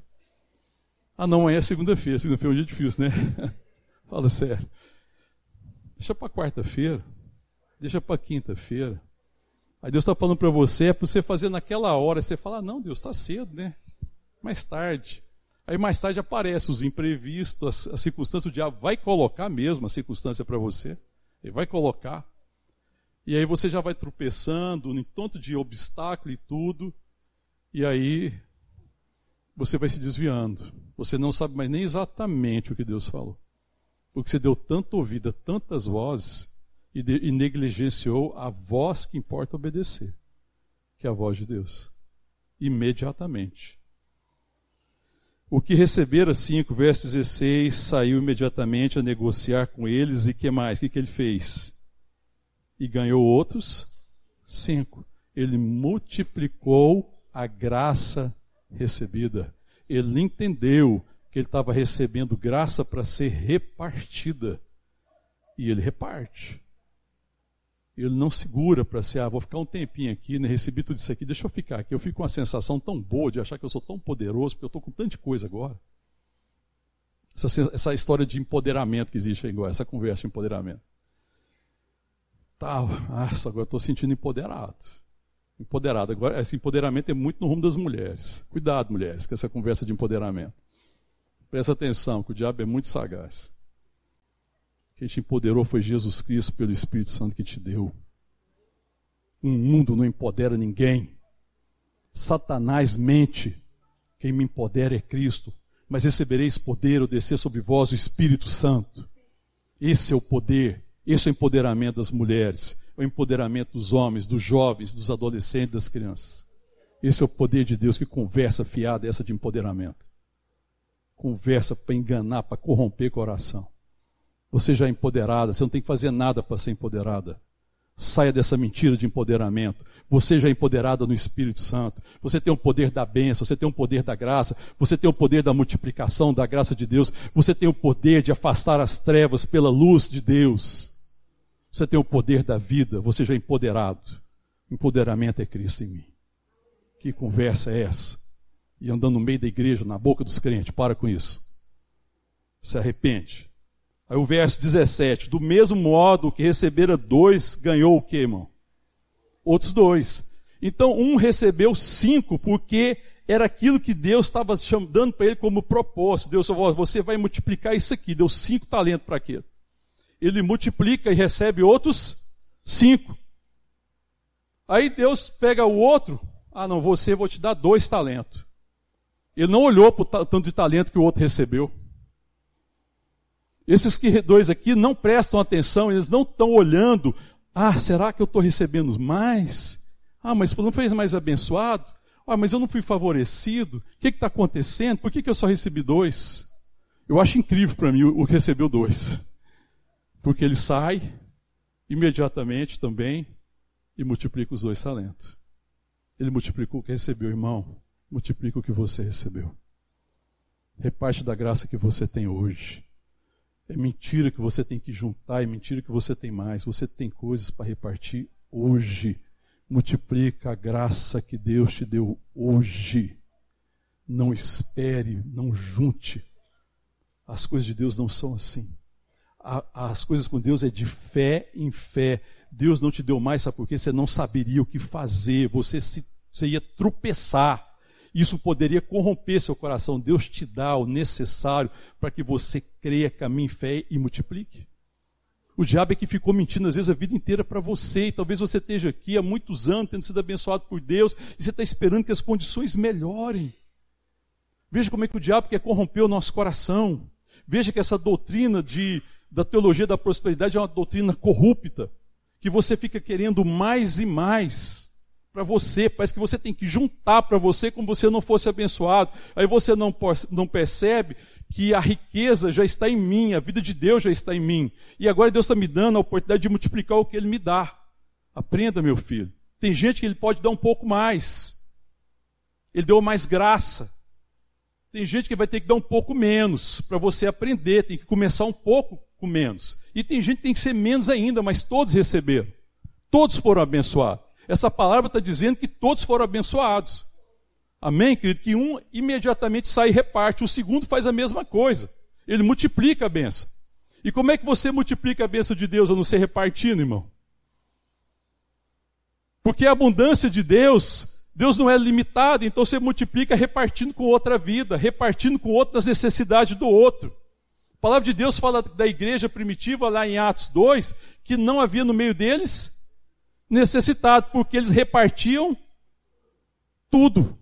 Ah, não, amanhã é segunda-feira. Segunda-feira é um dia difícil, né? Fala sério. Deixa para quarta-feira. Deixa para quinta-feira. Aí Deus está falando para você, é para você fazer naquela hora. Você fala, ah, não, Deus, está cedo, né? Mais tarde. Aí mais tarde aparecem os imprevistos, as circunstâncias, o diabo vai colocar mesmo a circunstância para você. Ele vai colocar. E aí você já vai tropeçando em tanto de obstáculo e tudo. E aí você vai se desviando. Você não sabe mais nem exatamente o que Deus falou. Porque você deu tanto ouvido a tantas vozes e, de, e negligenciou a voz que importa obedecer, que é a voz de Deus. Imediatamente. O que recebera cinco, verso 16, saiu imediatamente a negociar com eles e que mais? O que, que ele fez? E ganhou outros cinco. Ele multiplicou a graça recebida. Ele entendeu que ele estava recebendo graça para ser repartida. E ele reparte. Ele não segura para ser, ah, vou ficar um tempinho aqui, né, recebi tudo isso aqui, deixa eu ficar aqui. Eu fico com uma sensação tão boa de achar que eu sou tão poderoso, porque eu estou com tanta coisa agora. Essa, essa história de empoderamento que existe agora, essa conversa de empoderamento. Tá, nossa, agora estou sentindo empoderado. Empoderado. Agora, esse empoderamento é muito no rumo das mulheres. Cuidado, mulheres, com essa conversa de empoderamento. Presta atenção, que o diabo é muito sagaz. Quem te empoderou foi Jesus Cristo pelo Espírito Santo que te deu. Um mundo não empodera ninguém. Satanás mente. Quem me empodera é Cristo. Mas recebereis poder ou descer sobre vós o Espírito Santo. Esse é o poder, esse é o empoderamento das mulheres, é o empoderamento dos homens, dos jovens, dos adolescentes, das crianças. Esse é o poder de Deus que conversa fiada essa de empoderamento. Conversa para enganar, para corromper o coração. Você já é empoderada, você não tem que fazer nada para ser empoderada. Saia dessa mentira de empoderamento. Você já é empoderada no Espírito Santo. Você tem o poder da bênção, você tem o poder da graça, você tem o poder da multiplicação da graça de Deus, você tem o poder de afastar as trevas pela luz de Deus. Você tem o poder da vida, você já é empoderado. Empoderamento é Cristo em mim. Que conversa é essa? E andando no meio da igreja, na boca dos crentes, para com isso. Se arrepende. Aí o verso 17: Do mesmo modo que recebera dois, ganhou o que, irmão? Outros dois. Então um recebeu cinco, porque era aquilo que Deus estava dando para ele como propósito. Deus falou: você vai multiplicar isso aqui. Deu cinco talentos para aquilo. Ele multiplica e recebe outros cinco. Aí Deus pega o outro. Ah, não, você vou te dar dois talentos. Ele não olhou para o tanto de talento que o outro recebeu. Esses dois aqui não prestam atenção, eles não estão olhando. Ah, será que eu estou recebendo mais? Ah, mas não fez mais abençoado? Ah, mas eu não fui favorecido? O que está acontecendo? Por que, que eu só recebi dois? Eu acho incrível para mim o que recebeu dois. Porque ele sai imediatamente também e multiplica os dois talentos. Ele multiplicou o que recebeu, irmão. Multiplica o que você recebeu. Reparte da graça que você tem hoje. É mentira que você tem que juntar, é mentira que você tem mais. Você tem coisas para repartir hoje. Multiplica a graça que Deus te deu hoje. Não espere, não junte. As coisas de Deus não são assim. As coisas com Deus é de fé em fé. Deus não te deu mais, sabe por quê? Você não saberia o que fazer, você, se, você ia tropeçar. Isso poderia corromper seu coração. Deus te dá o necessário para que você creia, caminhe em fé e multiplique. O diabo é que ficou mentindo às vezes a vida inteira para você, e talvez você esteja aqui há muitos anos tendo sido abençoado por Deus, e você está esperando que as condições melhorem. Veja como é que o diabo quer corromper o nosso coração. Veja que essa doutrina de, da teologia da prosperidade é uma doutrina corrupta, que você fica querendo mais e mais para você, parece que você tem que juntar para você como você não fosse abençoado. Aí você não, não percebe que a riqueza já está em mim, a vida de Deus já está em mim. E agora Deus está me dando a oportunidade de multiplicar o que Ele me dá. Aprenda, meu filho. Tem gente que Ele pode dar um pouco mais. Ele deu mais graça. Tem gente que vai ter que dar um pouco menos para você aprender, tem que começar um pouco com menos. E tem gente que tem que ser menos ainda, mas todos receberam. Todos foram abençoados. Essa palavra está dizendo que todos foram abençoados. Amém, querido? Que um imediatamente sai e reparte, o segundo faz a mesma coisa. Ele multiplica a benção. E como é que você multiplica a benção de Deus a não ser repartindo, irmão? Porque a abundância de Deus, Deus não é limitado, então você multiplica repartindo com outra vida, repartindo com outras necessidades do outro. A palavra de Deus fala da igreja primitiva lá em Atos 2, que não havia no meio deles necessitado, porque eles repartiam tudo,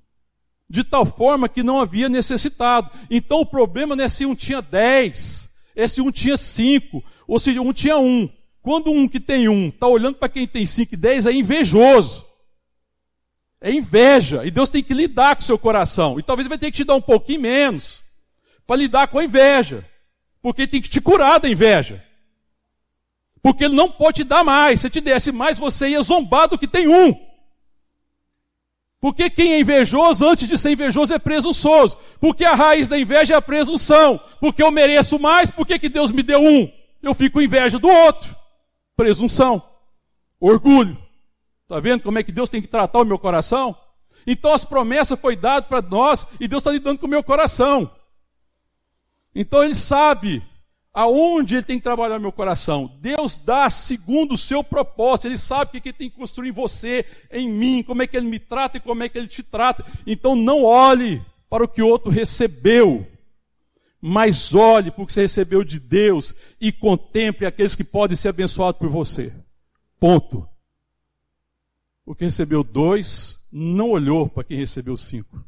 de tal forma que não havia necessitado. Então o problema não é se um tinha dez, é se um tinha cinco, ou se um tinha um. Quando um que tem um está olhando para quem tem cinco e dez, é invejoso. É inveja. E Deus tem que lidar com o seu coração. E talvez vai ter que te dar um pouquinho menos para lidar com a inveja. Porque tem que te curar da inveja. Porque ele não pode te dar mais. Se te desse mais, você ia zombar do que tem um. Porque quem é invejoso, antes de ser invejoso, é presunçoso. Porque a raiz da inveja é a presunção. Porque eu mereço mais, por que Deus me deu um? Eu fico com inveja do outro. Presunção. Orgulho. Está vendo como é que Deus tem que tratar o meu coração? Então as promessas foi dado para nós e Deus está lidando com o meu coração. Então ele sabe aonde ele tem que trabalhar meu coração. Deus dá segundo o seu propósito. Ele sabe o que ele tem que construir em você, em mim, como é que ele me trata e como é que ele te trata. Então não olhe para o que o outro recebeu, mas olhe para o que você recebeu de Deus e contemple aqueles que podem ser abençoados por você. Ponto. O que recebeu dois não olhou para quem recebeu cinco.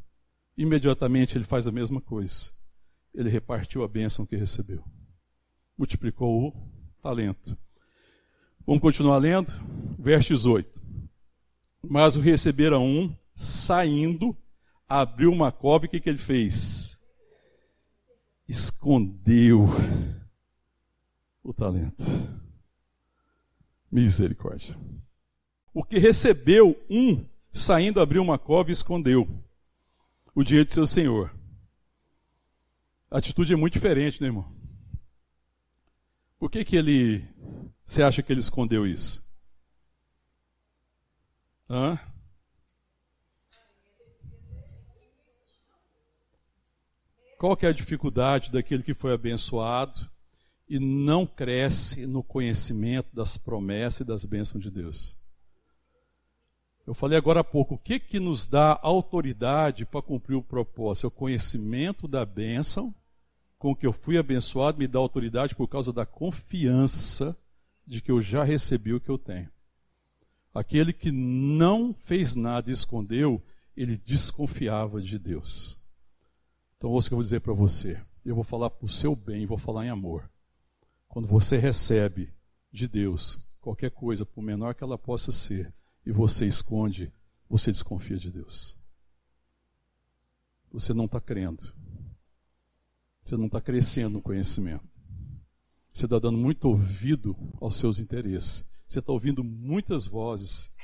Imediatamente ele faz a mesma coisa. Ele repartiu a bênção que recebeu multiplicou o talento. Vamos continuar lendo? Verso 18. Mas o receberam um, saindo, abriu uma cova e o que, que ele fez? Escondeu o talento. Misericórdia. O que recebeu um, saindo, abriu uma cova e escondeu o dinheiro de seu senhor. A atitude é muito diferente, né, irmão? Por que, que ele. Você acha que ele escondeu isso? Hã? Qual que é a dificuldade daquele que foi abençoado e não cresce no conhecimento das promessas e das bênçãos de Deus? Eu falei agora há pouco, o que que nos dá autoridade para cumprir o propósito? É o conhecimento da bênção com que eu fui abençoado me dá autoridade por causa da confiança de que eu já recebi o que eu tenho. Aquele que não fez nada e escondeu, ele desconfiava de Deus. Então, ouça o que eu vou dizer para você. Eu vou falar para o seu bem, vou falar em amor. Quando você recebe de Deus qualquer coisa, por menor que ela possa ser, e você esconde, você desconfia de Deus. Você não está crendo. Você não está crescendo no conhecimento. Você está dando muito ouvido aos seus interesses. Você está ouvindo muitas vozes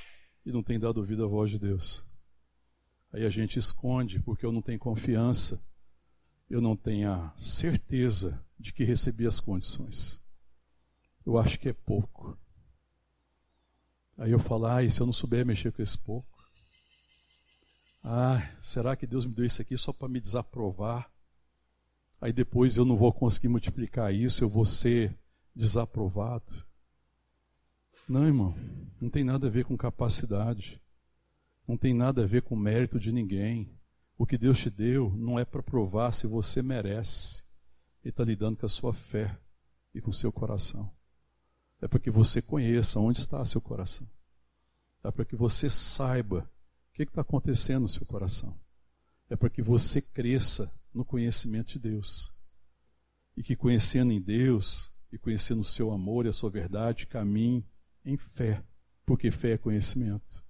e não tem dado ouvido à voz de Deus. Aí a gente esconde porque eu não tenho confiança, eu não tenho a certeza de que recebi as condições. Eu acho que é pouco. Aí eu falo, ah, e se eu não souber mexer com esse pouco? Ah, será que Deus me deu isso aqui só para me desaprovar? Aí depois eu não vou conseguir multiplicar isso, eu vou ser desaprovado. Não, irmão, não tem nada a ver com capacidade, não tem nada a ver com mérito de ninguém. O que Deus te deu não é para provar se você merece. Ele está lidando com a sua fé e com o seu coração. É para que você conheça onde está seu coração. É para que você saiba o que está acontecendo no seu coração. É para que você cresça no conhecimento de Deus. E que conhecendo em Deus e conhecendo o seu amor e a sua verdade, caminhe em fé. Porque fé é conhecimento.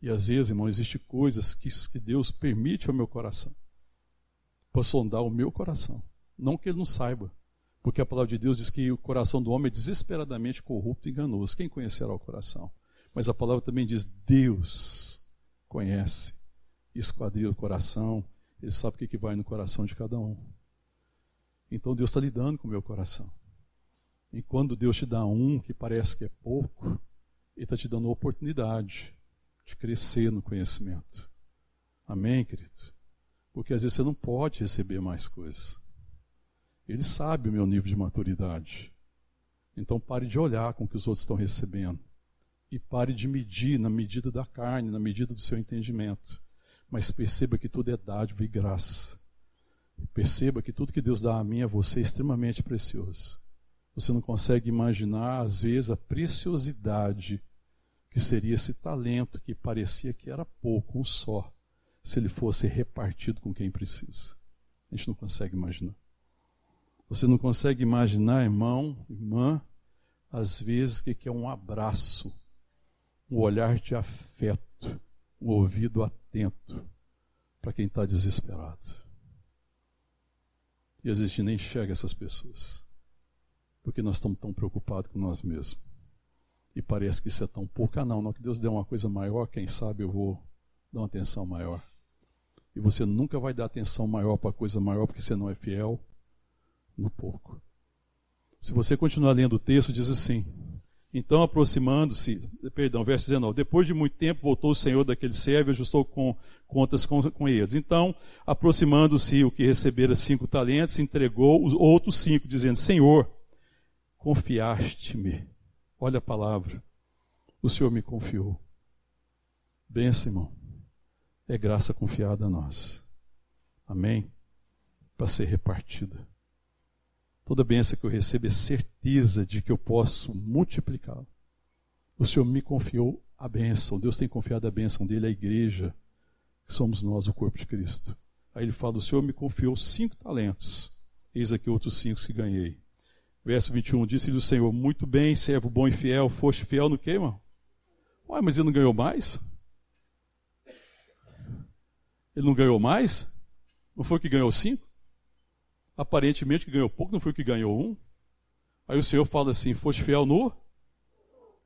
E às vezes, irmão, existem coisas que, que Deus permite ao meu coração para sondar o meu coração. Não que ele não saiba, porque a palavra de Deus diz que o coração do homem é desesperadamente corrupto e enganoso. Quem conhecerá o coração? Mas a palavra também diz: Deus conhece, esquadria o coração, ele sabe o que, que vai no coração de cada um. Então Deus está lidando com o meu coração. E quando Deus te dá um que parece que é pouco, Ele está te dando a oportunidade de crescer no conhecimento. Amém, querido? Porque às vezes você não pode receber mais coisas. Ele sabe o meu nível de maturidade. Então pare de olhar com o que os outros estão recebendo. E pare de medir na medida da carne, na medida do seu entendimento. Mas perceba que tudo é dádiva e graça. Perceba que tudo que Deus dá a mim a você é extremamente precioso. Você não consegue imaginar, às vezes, a preciosidade que seria esse talento que parecia que era pouco, um só, se ele fosse repartido com quem precisa. A gente não consegue imaginar. Você não consegue imaginar, irmão, irmã, às vezes que é um abraço, um olhar de afeto, um ouvido atento para quem está desesperado. E às vezes a gente nem enxerga essas pessoas, porque nós estamos tão preocupados com nós mesmos. E parece que isso é tão pouco. Ah, não, não, que Deus dê uma coisa maior, quem sabe eu vou dar uma atenção maior. E você nunca vai dar atenção maior para coisa maior, porque você não é fiel no pouco. Se você continuar lendo o texto, diz assim: Então, aproximando-se, perdão, verso 19: Depois de muito tempo voltou o Senhor daquele servo e ajustou com, contas com, com eles. Então, aproximando-se o que recebera cinco talentos, entregou os outros cinco, dizendo: Senhor, confiaste-me. Olha a palavra. O Senhor me confiou. Benção, irmão. É graça confiada a nós. Amém? Para ser repartida. Toda bênção que eu recebo é certeza de que eu posso multiplicá-la. O Senhor me confiou a bênção. Deus tem confiado a bênção dele à igreja, que somos nós, o corpo de Cristo. Aí ele fala: O Senhor me confiou cinco talentos. Eis aqui outros cinco que ganhei. Verso 21, disse-lhe o Senhor: Muito bem, servo bom e fiel, foste fiel no que, irmão? Ué, mas ele não ganhou mais? Ele não ganhou mais? Não foi que ganhou cinco? Aparentemente que ganhou pouco, não foi o que ganhou um. Aí o Senhor fala assim: foste fiel no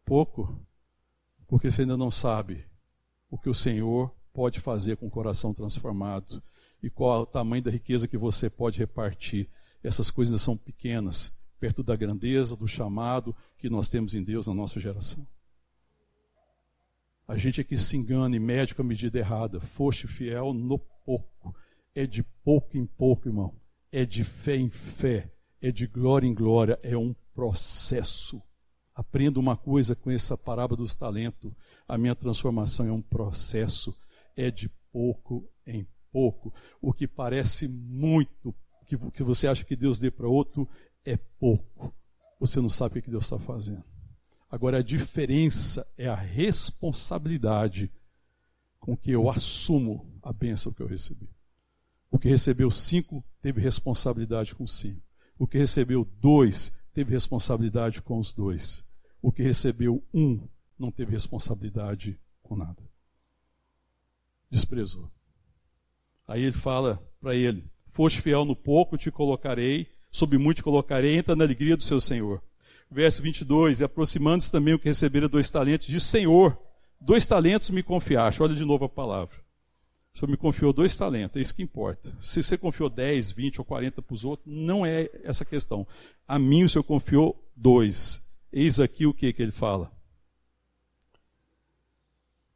pouco, porque você ainda não sabe o que o Senhor pode fazer com o coração transformado e qual o tamanho da riqueza que você pode repartir. Essas coisas são pequenas, perto da grandeza, do chamado que nós temos em Deus na nossa geração. A gente é que se engana e mede com a medida errada. Foste fiel no pouco. É de pouco em pouco, irmão é de fé em fé, é de glória em glória, é um processo. Aprenda uma coisa com essa parábola dos talentos: a minha transformação é um processo, é de pouco em pouco. O que parece muito, que, que você acha que Deus dê para outro, é pouco. Você não sabe o que Deus está fazendo. Agora, a diferença é a responsabilidade com que eu assumo a bênção que eu recebi. O que recebeu cinco teve responsabilidade com cinco. O que recebeu dois teve responsabilidade com os dois. O que recebeu um não teve responsabilidade com nada. Desprezou. Aí ele fala para ele: Foste fiel no pouco, te colocarei, sob muito colocarei, entra na alegria do seu Senhor. Verso 22: E aproximando-se também o que recebera dois talentos, diz: Senhor, dois talentos me confiaste. Olha de novo a palavra. O Senhor me confiou dois talentos, é isso que importa. Se você confiou 10, 20 ou 40 para os outros, não é essa questão. A mim o Senhor confiou dois. Eis aqui o que, que ele fala.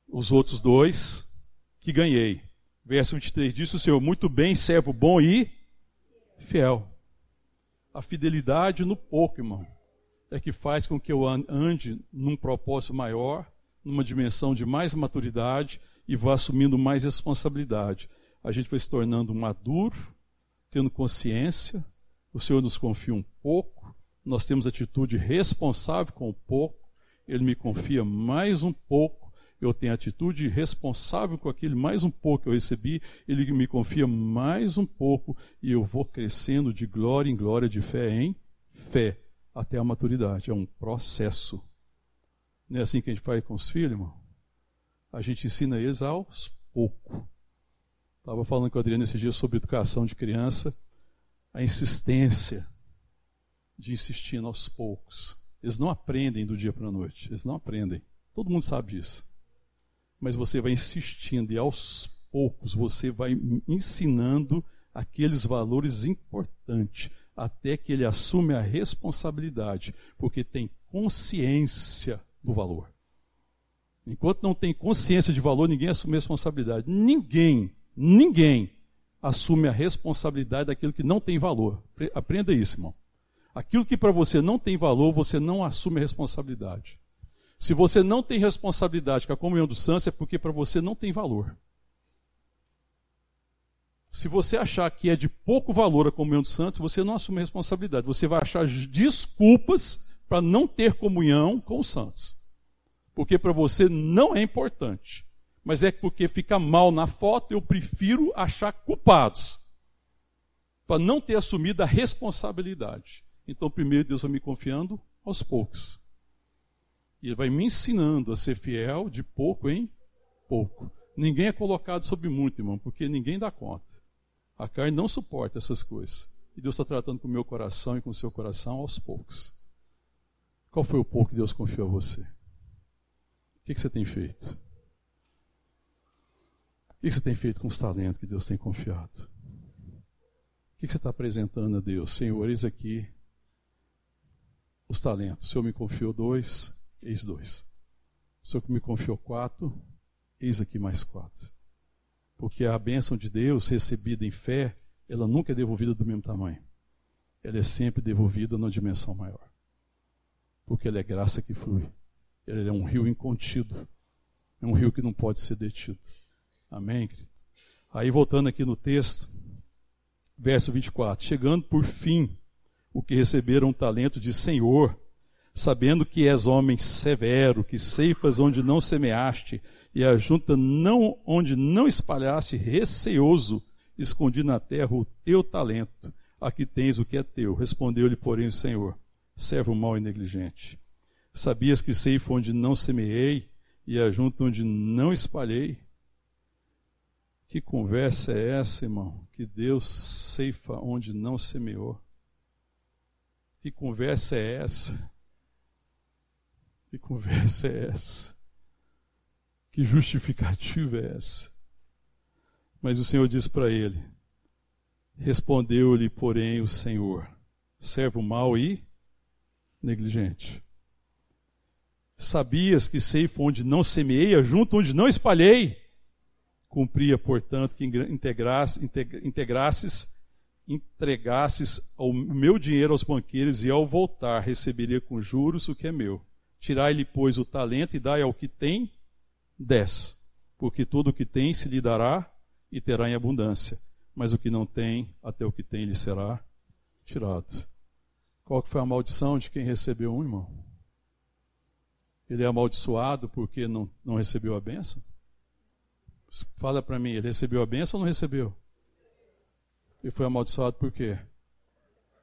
Os outros dois que ganhei. Verso 23 disse o Senhor: Muito bem, servo bom e fiel. A fidelidade no pouco, irmão, é que faz com que eu ande num propósito maior, numa dimensão de mais maturidade e vá assumindo mais responsabilidade. a gente vai se tornando maduro, tendo consciência, o Senhor nos confia um pouco, nós temos atitude responsável com o pouco, Ele me confia mais um pouco, eu tenho atitude responsável com aquele mais um pouco que eu recebi, Ele me confia mais um pouco, e eu vou crescendo de glória em glória, de fé em fé, até a maturidade. É um processo. Não é assim que a gente faz com os filhos, irmão? A gente ensina eles aos poucos. Estava falando com a Adriana esses dias sobre educação de criança, a insistência de insistir aos poucos. Eles não aprendem do dia para a noite, eles não aprendem. Todo mundo sabe disso. Mas você vai insistindo e aos poucos você vai ensinando aqueles valores importantes até que ele assume a responsabilidade, porque tem consciência do valor. Enquanto não tem consciência de valor, ninguém assume responsabilidade. Ninguém, ninguém assume a responsabilidade daquilo que não tem valor. Aprenda isso, irmão. Aquilo que para você não tem valor, você não assume a responsabilidade. Se você não tem responsabilidade com a comunhão dos santos, é porque para você não tem valor. Se você achar que é de pouco valor a comunhão dos santos, você não assume a responsabilidade. Você vai achar desculpas para não ter comunhão com os santos. Porque para você não é importante. Mas é porque fica mal na foto, eu prefiro achar culpados. Para não ter assumido a responsabilidade. Então, primeiro, Deus vai me confiando aos poucos. E Ele vai me ensinando a ser fiel de pouco em pouco. Ninguém é colocado sobre muito, irmão, porque ninguém dá conta. A carne não suporta essas coisas. E Deus está tratando com o meu coração e com o seu coração aos poucos. Qual foi o pouco que Deus confiou a você? O que, que você tem feito? O que, que você tem feito com os talentos que Deus tem confiado? O que, que você está apresentando a Deus? Senhor, eis aqui os talentos. O Senhor me confiou dois, eis dois. O Senhor me confiou quatro, eis aqui mais quatro. Porque a bênção de Deus recebida em fé, ela nunca é devolvida do mesmo tamanho. Ela é sempre devolvida numa dimensão maior. Porque ela é graça que flui. Ela é um rio incontido. É um rio que não pode ser detido. Amém, querido? Aí voltando aqui no texto, verso 24: Chegando por fim o que receberam o talento de Senhor, sabendo que és homem severo, que ceifas onde não semeaste, e ajunta não onde não espalhaste, receoso, escondi na terra o teu talento. Aqui tens o que é teu. Respondeu-lhe, porém, o Senhor: servo mau e negligente. Sabias que ceifa onde não semeei e ajunta onde não espalhei? Que conversa é essa, irmão? Que Deus ceifa onde não semeou. Que conversa é essa? Que conversa é essa? Que justificativa é essa? Mas o Senhor diz para ele: Respondeu-lhe, porém, o Senhor: servo mau e negligente. Sabias que ceifo onde não semeei, junto onde não espalhei. Cumpria, portanto, que integrasse, integrasses, entregasses o meu dinheiro aos banqueiros e ao voltar receberia com juros o que é meu. Tirai-lhe, pois, o talento e dai ao que tem dez. Porque tudo o que tem se lhe dará e terá em abundância. Mas o que não tem, até o que tem lhe será tirado. Qual que foi a maldição de quem recebeu um, irmão? Ele é amaldiçoado porque não, não recebeu a benção? Fala para mim, ele recebeu a benção ou não recebeu? Ele foi amaldiçoado por quê?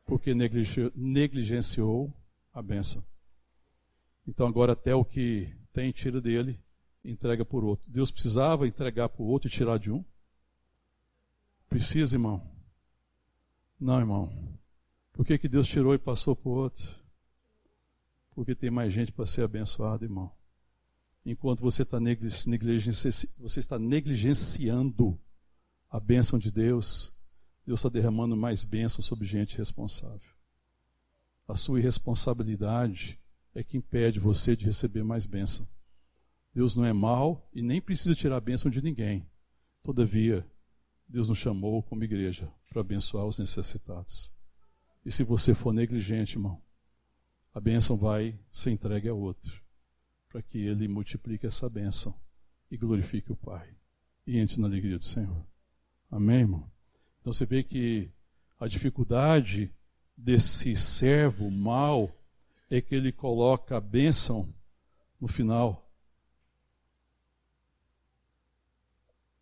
Porque negligenciou a benção. Então agora até o que tem tira dele entrega por outro. Deus precisava entregar para o outro e tirar de um? Precisa, irmão? Não, irmão. Por que, que Deus tirou e passou para o outro? Porque tem mais gente para ser abençoado, irmão. Enquanto você está, você está negligenciando a bênção de Deus, Deus está derramando mais bênção sobre gente responsável. A sua irresponsabilidade é que impede você de receber mais bênção. Deus não é mau e nem precisa tirar a bênção de ninguém. Todavia, Deus nos chamou como igreja para abençoar os necessitados. E se você for negligente, irmão, a bênção vai ser entregue a outro, para que ele multiplique essa bênção e glorifique o Pai. E entre na alegria do Senhor. Amém, irmão? Então você vê que a dificuldade desse servo mau é que ele coloca a bênção no final.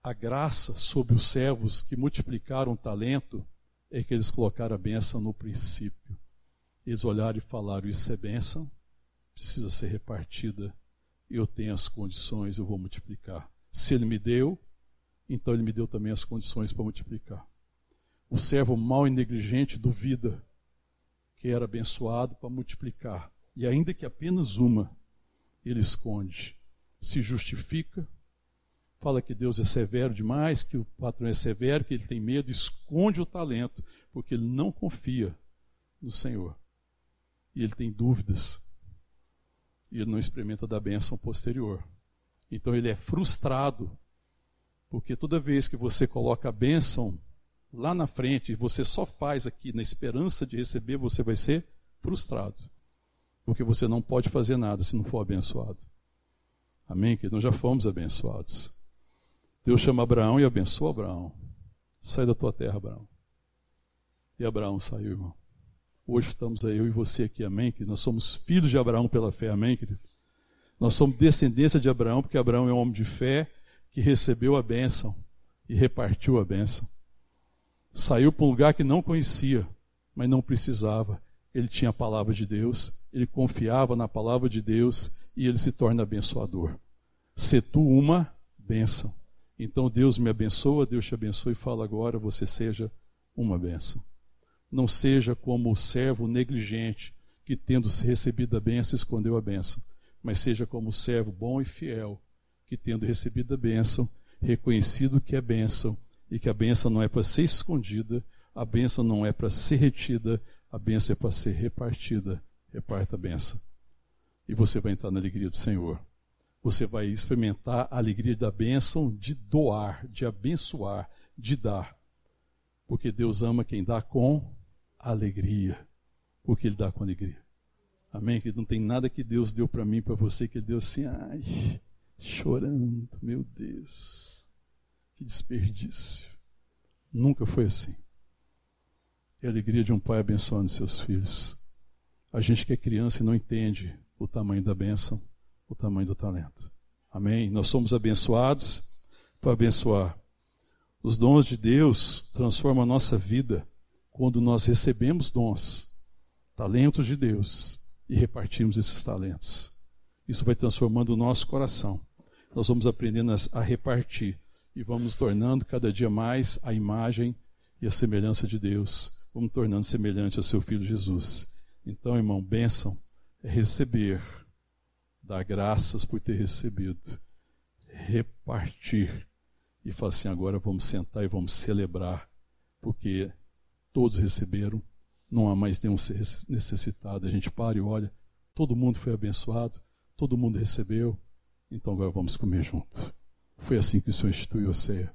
A graça sobre os servos que multiplicaram o talento é que eles colocaram a bênção no princípio. Eles olharam e falaram: Isso é bênção, precisa ser repartida, eu tenho as condições, eu vou multiplicar. Se ele me deu, então ele me deu também as condições para multiplicar. O servo mau e negligente duvida que era abençoado para multiplicar, e ainda que apenas uma, ele esconde, se justifica, fala que Deus é severo demais, que o patrão é severo, que ele tem medo, esconde o talento, porque ele não confia no Senhor. E ele tem dúvidas. E ele não experimenta da bênção posterior. Então ele é frustrado, porque toda vez que você coloca a bênção lá na frente e você só faz aqui na esperança de receber, você vai ser frustrado. Porque você não pode fazer nada se não for abençoado. Amém? Que nós já fomos abençoados. Deus chama Abraão e abençoa Abraão. Sai da tua terra, Abraão. E Abraão saiu, irmão. Hoje estamos aí, eu e você aqui, amém? Que nós somos filhos de Abraão pela fé, amém, querido? Nós somos descendência de Abraão, porque Abraão é um homem de fé que recebeu a bênção e repartiu a bênção. Saiu para um lugar que não conhecia, mas não precisava. Ele tinha a palavra de Deus, ele confiava na palavra de Deus e ele se torna abençoador. Se tu uma bênção. Então Deus me abençoa, Deus te abençoe e fala agora, você seja uma bênção. Não seja como o servo negligente que, tendo recebido a bênção, escondeu a bênção, mas seja como o servo bom e fiel que, tendo recebido a bênção, reconhecido que é bênção e que a bênção não é para ser escondida, a bênção não é para ser retida, a bênção é para ser repartida. Reparta a bênção. E você vai entrar na alegria do Senhor. Você vai experimentar a alegria da bênção de doar, de abençoar, de dar. Porque Deus ama quem dá com alegria. Porque Ele dá com alegria. Amém? Que não tem nada que Deus deu para mim, para você, que Ele deu assim, ai, chorando, meu Deus. Que desperdício. Nunca foi assim. É a alegria de um pai abençoando seus filhos. A gente que é criança e não entende o tamanho da bênção, o tamanho do talento. Amém? Nós somos abençoados para abençoar. Os dons de Deus transformam a nossa vida quando nós recebemos dons, talentos de Deus e repartimos esses talentos. Isso vai transformando o nosso coração. Nós vamos aprendendo a repartir e vamos nos tornando cada dia mais a imagem e a semelhança de Deus. Vamos tornando semelhante ao seu Filho Jesus. Então, irmão, bênção é receber, dar graças por ter recebido, repartir e falar assim: agora vamos sentar e vamos celebrar, porque todos receberam, não há mais nenhum necessitado. A gente para e olha, todo mundo foi abençoado, todo mundo recebeu, então agora vamos comer junto. Foi assim que o Senhor instituiu a ceia.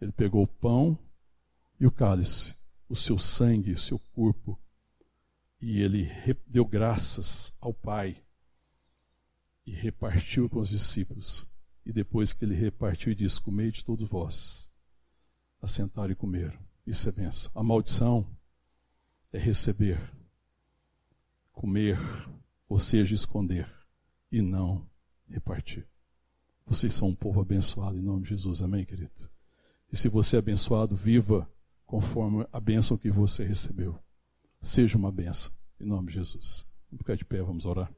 Ele pegou o pão e o cálice, o seu sangue, o seu corpo, e ele deu graças ao Pai e repartiu com os discípulos. E depois que ele repartiu disse: Comei de todos vós, assentaram e comeram. Isso é benção. A maldição é receber, comer, ou seja, esconder, e não repartir. Vocês são um povo abençoado em nome de Jesus, amém, querido? E se você é abençoado, viva conforme a bênção que você recebeu. Seja uma bênção, em nome de Jesus. Vamos ficar de pé, vamos orar.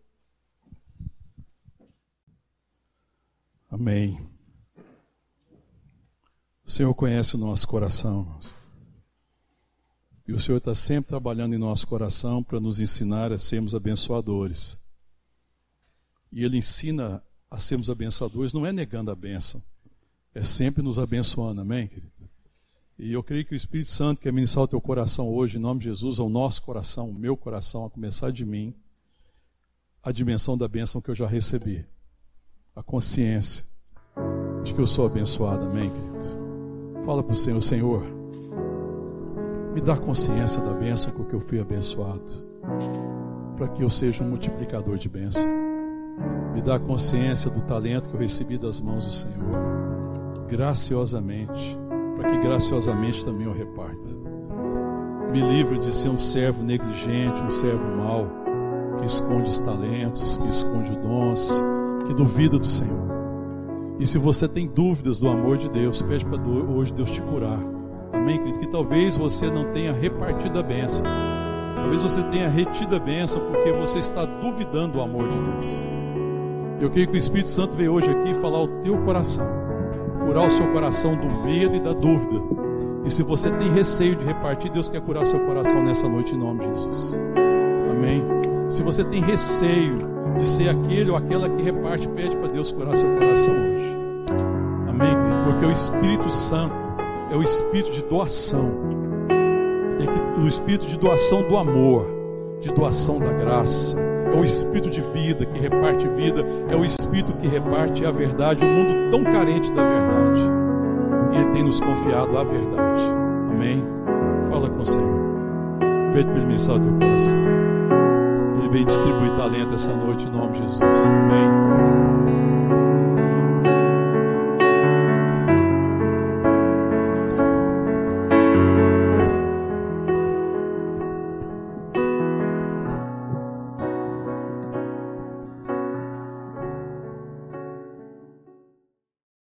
Amém. O Senhor conhece o nosso coração. E o Senhor está sempre trabalhando em nosso coração para nos ensinar a sermos abençoadores. E Ele ensina a sermos abençoadores, não é negando a bênção, é sempre nos abençoando, amém, querido? E eu creio que o Espírito Santo quer ministrar o teu coração hoje, em nome de Jesus, ao nosso coração, o meu coração, a começar de mim, a dimensão da bênção que eu já recebi, a consciência de que eu sou abençoado, amém, querido? Fala para o Senhor, Senhor, me dá consciência da bênção com que eu fui abençoado, para que eu seja um multiplicador de bênção. Me dá consciência do talento que eu recebi das mãos do Senhor, graciosamente, para que graciosamente também eu reparta. Me livre de ser um servo negligente, um servo mau, que esconde os talentos, que esconde dons, que duvida do Senhor. E se você tem dúvidas do amor de Deus, pede para hoje Deus te curar. Amém, querido? Que talvez você não tenha repartido a bênção. Talvez você tenha retido a bênção porque você está duvidando do amor de Deus. Eu creio que o Espírito Santo veio hoje aqui falar ao teu coração, curar o seu coração do medo e da dúvida. E se você tem receio de repartir, Deus quer curar seu coração nessa noite em nome de Jesus. Amém. Se você tem receio de ser aquele ou aquela que reparte, pede para Deus curar seu coração hoje. Amém, querido? Porque o Espírito Santo é o espírito de doação. É o espírito de doação do amor, de doação da graça é o espírito de vida que reparte vida, é o espírito que reparte a verdade, um mundo tão carente da verdade. E Ele tem nos confiado a verdade. Amém? Fala com o Senhor. Pede para Ele ministrar o teu coração. Ele veio distribuir talento essa noite em nome de Jesus. Amém?